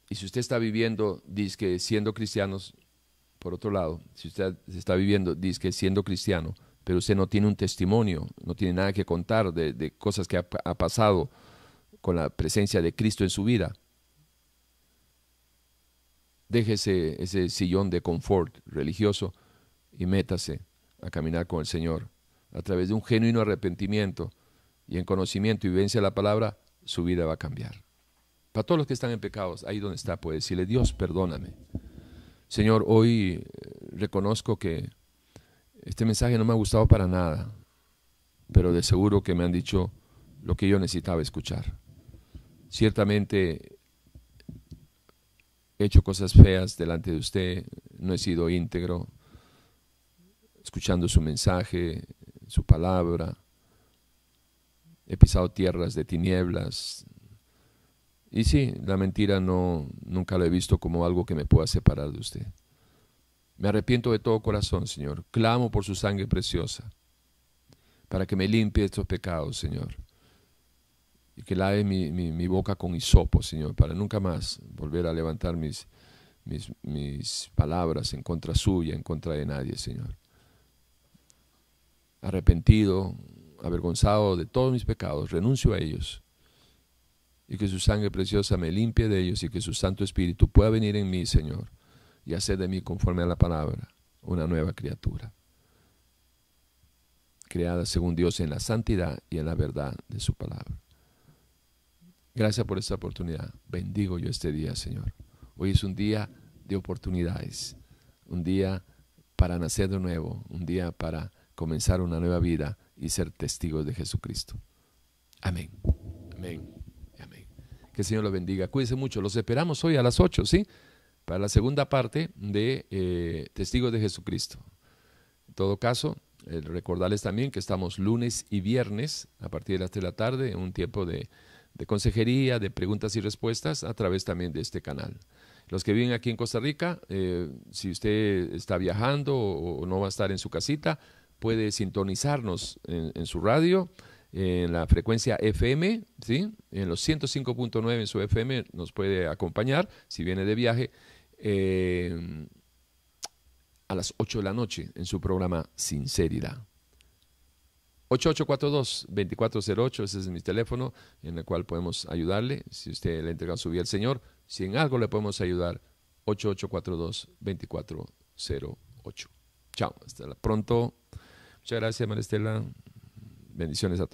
Y si usted está viviendo, dice que siendo cristianos, por otro lado, si usted está viviendo, dice que siendo cristiano, pero usted no tiene un testimonio, no tiene nada que contar de, cosas que ha, pasado con la presencia de Cristo en su vida, déjese ese sillón de confort religioso y métase a caminar con el Señor. A través de un genuino arrepentimiento y en conocimiento y vivencia de la palabra, su vida va a cambiar. Para todos los que están en pecados, ahí donde está, puede decirle, Dios, perdóname. Señor, hoy eh, reconozco que este mensaje no me ha gustado para nada, pero de seguro que me han dicho lo que yo necesitaba escuchar. Ciertamente he hecho cosas feas delante de usted, no he sido íntegro, escuchando su mensaje, su palabra, he pisado tierras de tinieblas, y sí, la mentira no, nunca la he visto como algo que me pueda separar de usted. Me arrepiento de todo corazón, Señor. Clamo por su sangre preciosa, para que me limpie estos pecados, Señor. Y que lave mi, boca con hisopo, Señor, para nunca más volver a levantar mis, mis palabras en contra suya, en contra de nadie, Señor. Arrepentido, avergonzado de todos mis pecados, renuncio a ellos y que su sangre preciosa me limpie de ellos y que su Santo Espíritu pueda venir en mí, Señor, y hacer de mí conforme a la palabra una nueva criatura, creada según Dios en la santidad y en la verdad de su palabra. Gracias por esta oportunidad. Bendigo yo este día, Señor. Hoy es un día de oportunidades, un día para nacer de nuevo, un día para comenzar una nueva vida y ser testigos de Jesucristo. Amén. Amén. Que el Señor lo bendiga. Cuídense mucho. Los esperamos hoy a las 8, ¿sí? Para la segunda parte de eh, Testigos de Jesucristo. En todo caso, eh, recordarles también que estamos lunes y viernes a partir de las 3 de la tarde en un tiempo de, consejería, de preguntas y respuestas a través también de este canal. Los que viven aquí en Costa Rica, eh, si usted está viajando o, no va a estar en su casita, puede sintonizarnos en su radio en la frecuencia FM, ¿sí? en los 105.9 en su FM nos puede acompañar si viene de viaje eh, a las 8 de la noche en su programa Sinceridad. 8842-2408, ese es mi teléfono en el cual podemos ayudarle. Si usted le entrega su vida al Señor, si en algo le podemos ayudar, 8842-2408. Chao, hasta pronto. Muchas gracias, Maristela. Bendiciones a todos.